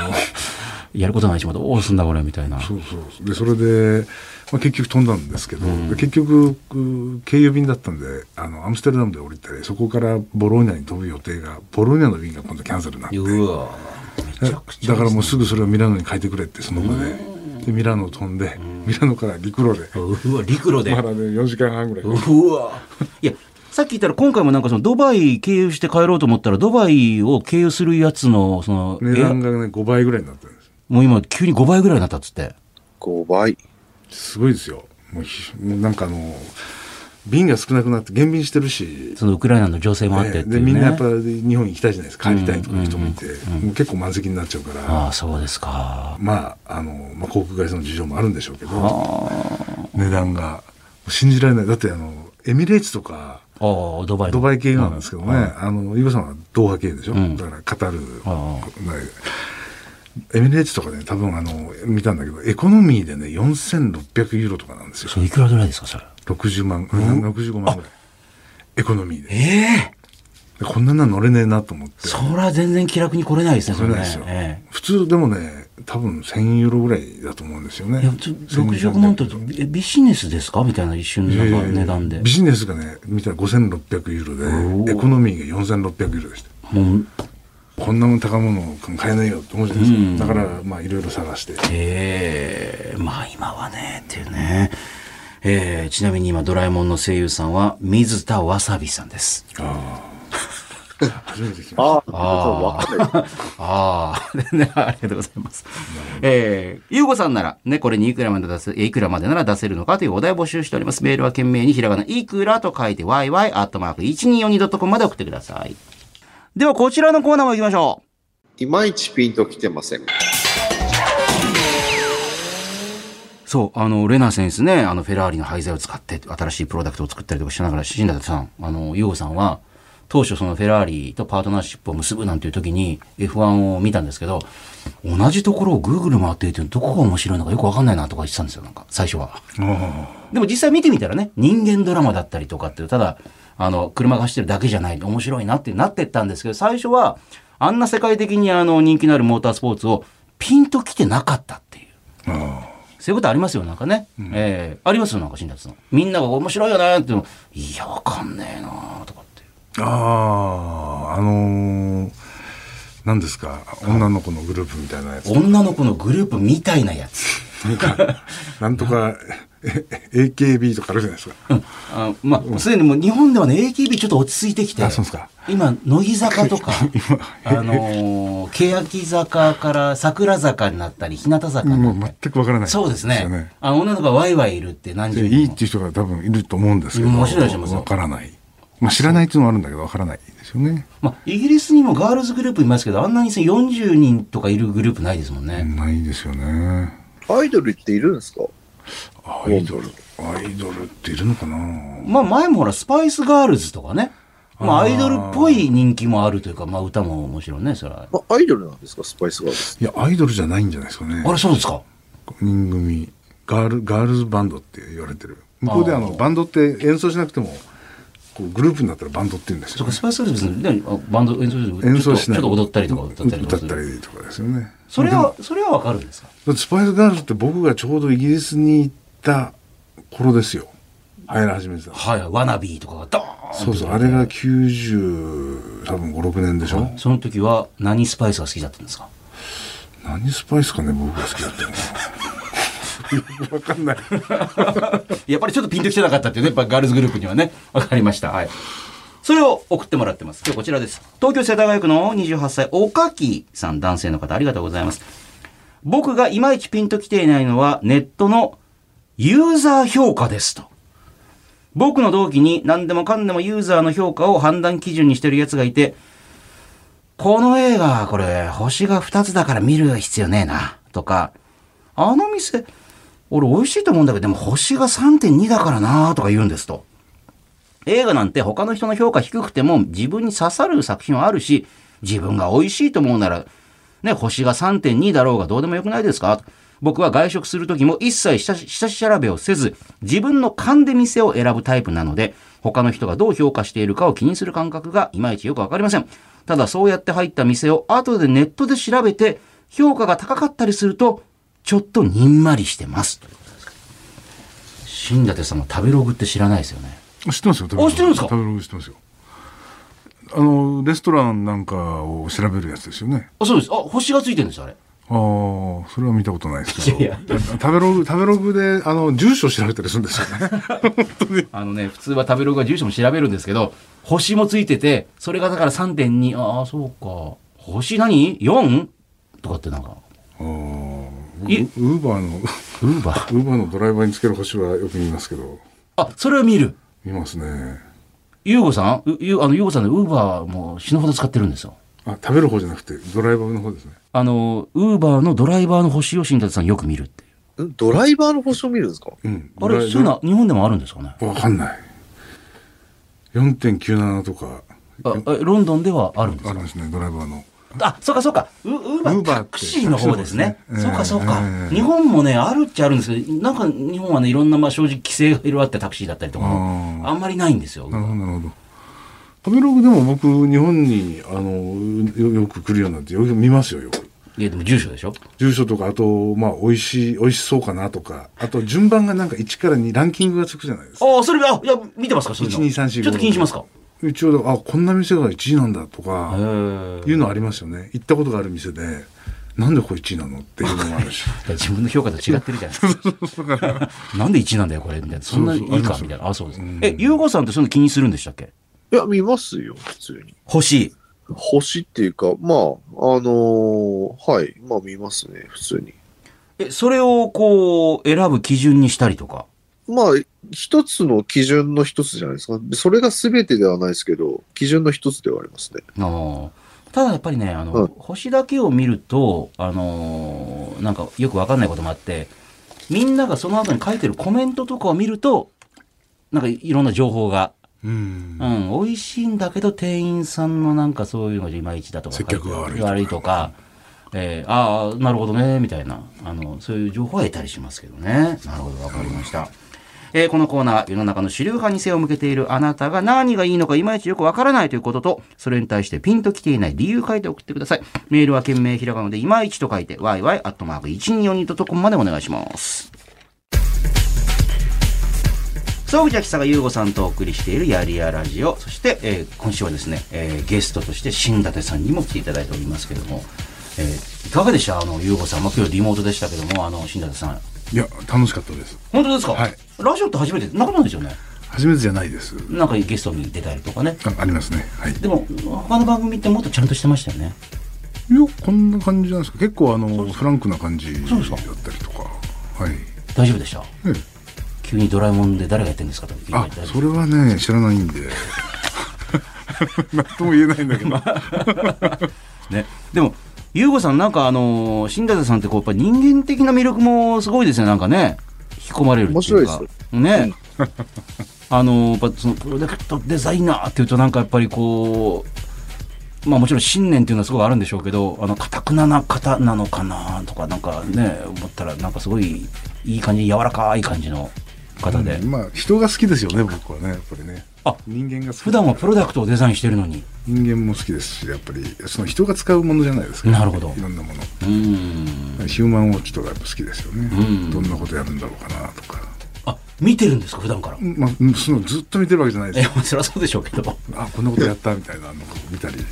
やることないし、また、どうすんだこれ、みたいな。そうそうでそれで、まあ、結局飛んだんですけど、で結局う経由便だったんであのアムステルダムで降りてそこからボローニャに飛ぶ予定がボローニャの便が今度キャンセルになってうわめちゃくちゃ。だからもうすぐそれをミラノに変えてくれってその場ででミラノ飛んでミラノから陸路で (laughs) うわ、陸路で。まだね4時間半ぐらいうわ。いや、さっき言ったら今回もなんかそのドバイ経由して帰ろうと思ったら、ドバイを経由するやつの、その、値段がね5倍ぐらいになってるんですもう今急に5倍ぐらいになったっつって。5倍。すごいですよもうひもうなんかあの便が少なくなって減便してるし。そのウクライナの情勢もあってね。でみんなやっぱり日本に行きたいじゃないですか。帰りたいとかいう人もいて、もう結構満席になっちゃうから、ああ、そうですか。まああの、まあ、航空会社の事情もあるんでしょうけどあ値段が。信じられない。だってあのエミレーツとかあ、ドバイの。ドバイ系なんですけどね、あの岩さんはドーハ系でしょ、ん。だからカタール、エミレーツとかね多分あの見たんだけどエコノミーでね4600ユーロとかなんですよ。それいくらぐらいですか、それ？60万、65万ぐらいエコノミーでええでこんなの乗れねえなと思って。そりゃ全然気楽に来れないですね、それね乗れないですよ。え普通でもね、多分1000ユーロぐらいだと思うんですよね。えいや、ちょ65万とえビジネスですか？みたいな一瞬なんか値段でビ。ジネスがね、見たら5600ユーロで、エコノミーが4600ユーロでした。もうこんなもん高物買えないよって思うじゃないですか。だから、まあ、いろいろ探して。ええまあ今はね、っていうね。えー、ちなみに今、ドラえもんの声優さんは、水田わさびさんです。初めて聞きましあ (laughs) あ、わかんない。ああ、(laughs) ね、ありがとうございます。えー、ゆうごさんなら、ね、これにいくらまで出せ、いくらまでなら出せるのかというお題を募集しております。メールは懸命にひらがな、いくらと書いて、yy.1242.com まで送ってください。では、こちらのコーナーも行きましょう。いまいちピンときてません。そう、あの、レナセンスね、あの、フェラーリの廃材を使って、新しいプロダクトを作ったりとかしながら、新田さん、あの、ユーゴさんは、当初そのフェラーリとパートナーシップを結ぶなんていう時に F1 を見たんですけど、同じところをぐるぐる回っていて、どこが面白いのかよくわかんないなとか言ってたんですよ、なんか、最初は。でも実際見てみたらね、人間ドラマだったりとかっていう、ただ、あの、車が走ってるだけじゃない、面白いなってなってったんですけど、最初は、あんな世界的にあの、人気のあるモータースポーツをピンと来てなかったっていう。そういうことありますよ、なんかね。ええありますよ、なんか、新達さん。みんなが面白いよねっていや、わかんねえなとかって。ああ、あのー、何ですか、女の子のグループみたいなやつ。女の子のグループみたいなやつ。なんか、なんとか、え AKB とかあるじゃないですか。あまあ、すでにもう日本ではね、AKB ちょっと落ち着いてきて、あそうですか今、乃木坂とか、(laughs) あのー、欅坂から桜坂になったり、日向坂になもうったり。全くわからない。そうですね。よあ女の子がワイワイいるって何十で人もいいっていう人が多分いると思うんですけど、面白いでわからない。まあ知らないっていうのもあるんだけど、わからないですよね。まあ、イギリスにもガールズグループいますけど、あんなに40人とかいるグループないですもんね。ないですよね。アイドルっているんですか？アイドル。アイドルっているのかな？まあ前もほら、スパイスガールズとかね。まあアイドルっぽい人気もあるというか、まあ歌ももちろんね、それは。あアイドルなんですか？スパイスガールズ。いや、アイドルじゃないんじゃないですかね。あれそうですか？人組、ガール、ガールズバンドって言われてる。向こうであの、バンドって演奏しなくても、こうグループになったらバンドって言うんですよ、そうか、スパイスガールズね、あバンド演奏して演奏しない。ちょっとちょっと踊ったりとか歌ったりとか歌。ったりとかですよね。それは、それはわかるんですか？スパイスガールズって僕がちょうどイギリスに行った頃ですよ。流行り始めてた。はい、ワナビーとかがドーンとそうそう、あれが90、多分5、6年でしょ、その時は何スパイスが好きだったんですか？何スパイスかね、僕が好きだったの。わかんない。(laughs) やっぱりちょっとピンときてなかったっていうね、やっぱガールズグループにはね、わかりました。はい。それを送ってもらってます。今日こちらです。東京世田谷区の28歳、おかきさん、男性の方、ありがとうございます。僕がいまいちピンときていないのは、ネットのユーザー評価ですと。僕の同期に何でもかんでもユーザーの評価を判断基準にしてる奴がいて、この映画、これ、星が2つだから見る必要ねえな、とか、あの店、俺美味しいと思うんだけど、でも星が3.2だからな、とか言うんですと。映画なんて他の人の評価低くても自分に刺さる作品はあるし、自分が美味しいと思うなら、ね、星が3.2だろうがどうでもよくないですか？僕は外食する時も一切下下調べをせず、自分の勘で店を選ぶタイプなので、他の人がどう評価しているかを気にする感覚がいまいちよくわかりません。ただそうやって入った店を後でネットで調べて、評価が高かったりすると、ちょっとにんまりしてます。新舘さんは食べログって知らないですよね。知ってますよ。あ知ってるんですか？食べログ知ってますよ。あの、レストランなんかを調べるやつですよね。あ、そうです。あ、星がついてるんですよ、あれ。ああ、それは見たことないですけど。いやい食べログ、食べログで、あの、住所を調べたりするんですよね。(laughs) あのね、普通は食べログは住所も調べるんですけど、星もついてて、それがだから3.2、ああ、そうか。星何 ?4? とかってなんか、ああ、ウーバーの、ウーバー？(laughs) ウーバーのドライバーにつける星はよく見ますけど、あ、それは見る。見ますね。ゆうごさん？うゆうあの、ゆうごさんね、ウーバーもう死ぬほど使ってるんですよ。あ、食べる方じゃなくて、ドライバーの方ですね。あの、ウーバーのドライバーの星を新舘さんよく見るっていう。んドライバーの星を見るんですか？うん。あれ、そういうのは日本でもあるんですかね？わかんない。4.97とか、あえロンドンではあるんですか？あるんですね、ドライバーの。あ、そうかそうか。ウウーバータクシーの方ですね。そうかそうか、ええ日本もね、あるっちゃあるんですけど、なんか日本はね、いろんなまあ正直規制がいろいろあってタクシーだったりとかも、あんまりないんですよ。なるほど、なるほど。食べログでも僕、日本に、あの、よよく来るようになって、よく見ますよ、よく。いや、でも住所でしょ？住所とか、あと、まあ、美味しい、美味しそうかなとか、あと、順番がなんか1から2、ランキングがつくじゃないですか。ああ、それ、あ、いや、見てますかそういうの。1 2 3 4 5ちょっと気にしますか？一応、あ、こんな店が1位なんだとか。いうのありますよね。行ったことがある店で、なんでこれ1位なのっていうのもあるし。(laughs) 自分の評価と違ってるじゃないですか。なんで1位なんだよ、これ、みたいな。そんないいそうそうありますかみたいな。あ、そうです。え、ゆうごさんってその気にするんでしたっけ？いや、見ますよ、普通に。星。星っていうか、まあ、あのーはい、まあ見ますね、普通に。え、それをこう、選ぶ基準にしたりとか？まあ、一つの基準の一つじゃないですか。それが全てではないですけど、基準の一つではありますね。ああただやっぱりね、あの、うん星だけを見ると、あのーなんかよくわかんないこともあって、みんながその後に書いてるコメントとかを見ると、なんかいろんな情報が、うん。うん、美味しいんだけど店員さんのなんかそういうのがいまいちだとか接客が悪いとか悪いとか、えーああ、なるほどね、みたいな、あの、そういう情報は得たりしますけどね。なるほど、わかりました。えーこのコーナー、世の中の主流派に背を向けているあなたが何がいいのかいまいちよくわからないということと、それに対してピンときていない理由を書いて送ってください。メールは件名ひらがなでいまいちと書いて、yy.1242.com までお願いします。総口秋佐が優吾さんとお送りしているやりやラジオ。そして、えー今週はですね、えーゲストとして新舘さんにも来ていただいておりますけども、えーいかがでした？あの、優吾さん。まあ、今日リモートでしたけども、あの、新舘さん。いや、楽しかったです。本当ですか？はいラジオって初めて、なかったんですよね？初めてじゃないです。なんかゲストに出たりとかね。あありますね。はい。いでも、他の番組ってもっとちゃんとしてましたよね。や、こんな感じなんですか。結構、あの、フランクな感じだそうですかったりとか。はい。大丈夫でした？ええ急にドラえもんで誰がやってるんですかあそれはね、知らないんで。(laughs) なんとも言えないんだけど。(laughs) ね。でも、ゆうごさん、なんかあのー、新舘さんってこう、やっぱ人間的な魅力もすごいですね、なんかね。引き込まれるっていうか。面白いね。(laughs) あのー、やっぱそのプロダクトデザイナーっていうとなんかやっぱりこう、まあもちろん信念っていうのはすごいあるんでしょうけど、あの、かたくなな方なのかなとか、なんかね、思ったらなんかすごいいい感じ、柔らかい感じの方で。まあ、人が好きですよね、僕はね、やっぱりね。あ人間が。普段はプロダクトをデザインしてるのに。人間も好きですし、やっぱり、その人が使うものじゃないですか。なるほどいろんなもの。うーん。ヒューマンウォッチとかやっぱ好きですよね。うんどんなことやるんだろうかなとか。あ、見てるんですか、普段から？まあ、そのずっと見てるわけじゃないでえすよ。、そりゃそうでしょうけど。あ、こんなことやったみたいなのを見たり。(laughs)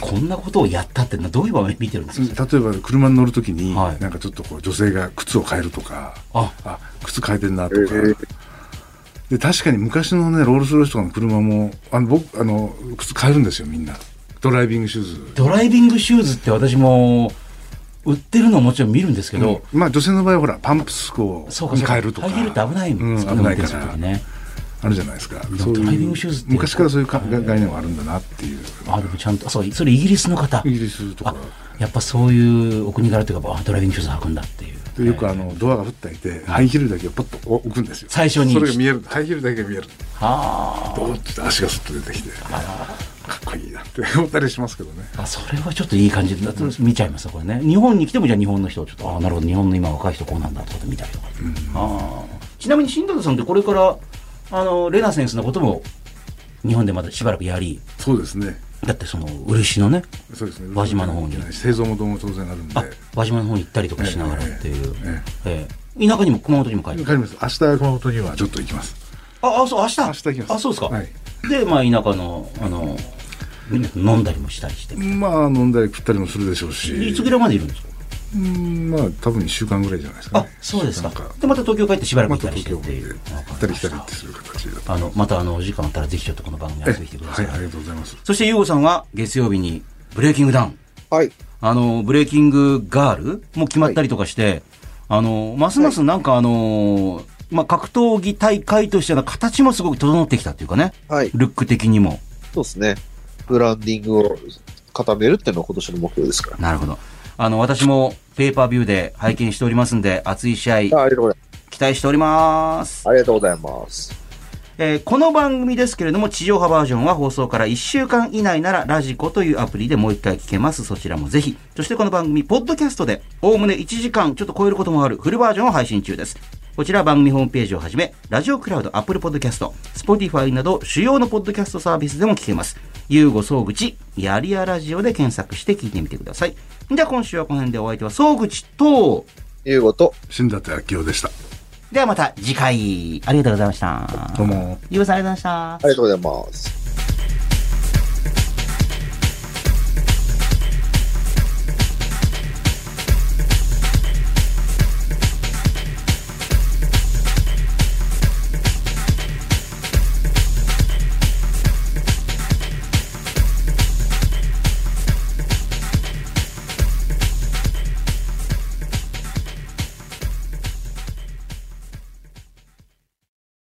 こんなことをやったってどういう場面見てるんですか、例えば車に乗るときに、はいなんかちょっとこう女性が靴を変えるとか、ああ、靴変えてんなとか。えーで、確かに昔のね、ロールスロイスとかの車も、あの、僕、あの、靴変えるんですよ、みんな。ドライビングシューズ。ドライビングシューズって私も売ってるのはもちろん見るんですけど、うんまあ女性の場合はほら、パンプスを変えるとか。ハイヒールって危ないんですうん、危ないから。時ねあるじゃないですか。ドライビングシューズって昔からそういうか概念はあるんだなっていう。あでもちゃんとそうそれイギリスの方イギリスとかあ。やっぱそういうお国柄というかあドライビングシューズ履くんだっていうでよくあのドアが降っていて、ハイヒールだけをポッと置くんですよ。最初にそれが見える。ハイヒールだけが見える。はドーッて足がスッと出てきて、かっこいいなって思ったりしますけどね。ああそれはちょっといい感じだと見ちゃいますこれね日本に来てもじゃあ日本の人をちょっとああなるほど日本の今若い人こうなんだってこと見たりとか、ああちなみに新舘さんってこれからあのレナセンスのことも日本でまだしばらくやりそうですね。だってその漆のねそうですね。輪島の方に製造元も当然あるんで。あ輪島の方に行ったりとかしながらっていう、えええ田舎にも熊本にも帰って帰ります。明日熊本にはちょっと行きます。ああそう明日？明日行きます。あそうですか、はい。でまあ田舎のあの飲んだりもしたりして、まあ飲んだり食ったりもするでしょうし。いつぐらいまでいるんですか？うんまあ多分1週間ぐらいじゃないですかあね。そうですかでまた東京帰ってしばらくま行ったたりしてっていう行ったり来たりってする形だと。あのまたあのお時間あったらぜひちょっとこの番組遊びに来てくださ、はいい、ありがとうございます。そして優吾さんは月曜日にブレイキングダウンはい。あのブレイキングガールも決まったりとかして、あのますますなんかあの、まあ、格闘技大会としての形もすごく整ってきたっていうかねはい。ルック的にもそうですね。ブランディングを固めるっていうのが今年の目標ですから。なるほどあの私もペーパービューで拝見しておりますんで熱い試合。期待しておりますありがとうございます。えーこの番組ですけれども、地上波バージョンは放送から1週間以内なら、ラジコというアプリでもう一回聞けます。そちらもぜひ。そしてこの番組、ポッドキャストで、おおむね1時間ちょっと超えることもあるフルバージョンを配信中です。こちら番組ホームページをはじめ、ラジオクラウド、アップルポッドキャスト、スポティファイなど主要のポッドキャストサービスでも聞けます。ゆうご総口、やりやラジオで検索して聞いてみてください。では今週はこの辺でお相手は総口と、いうこと。新立明夫でした。ではまた次回、ありがとうございました。どうも。ゆうごさんありがとうございましたあ。りがとうございます。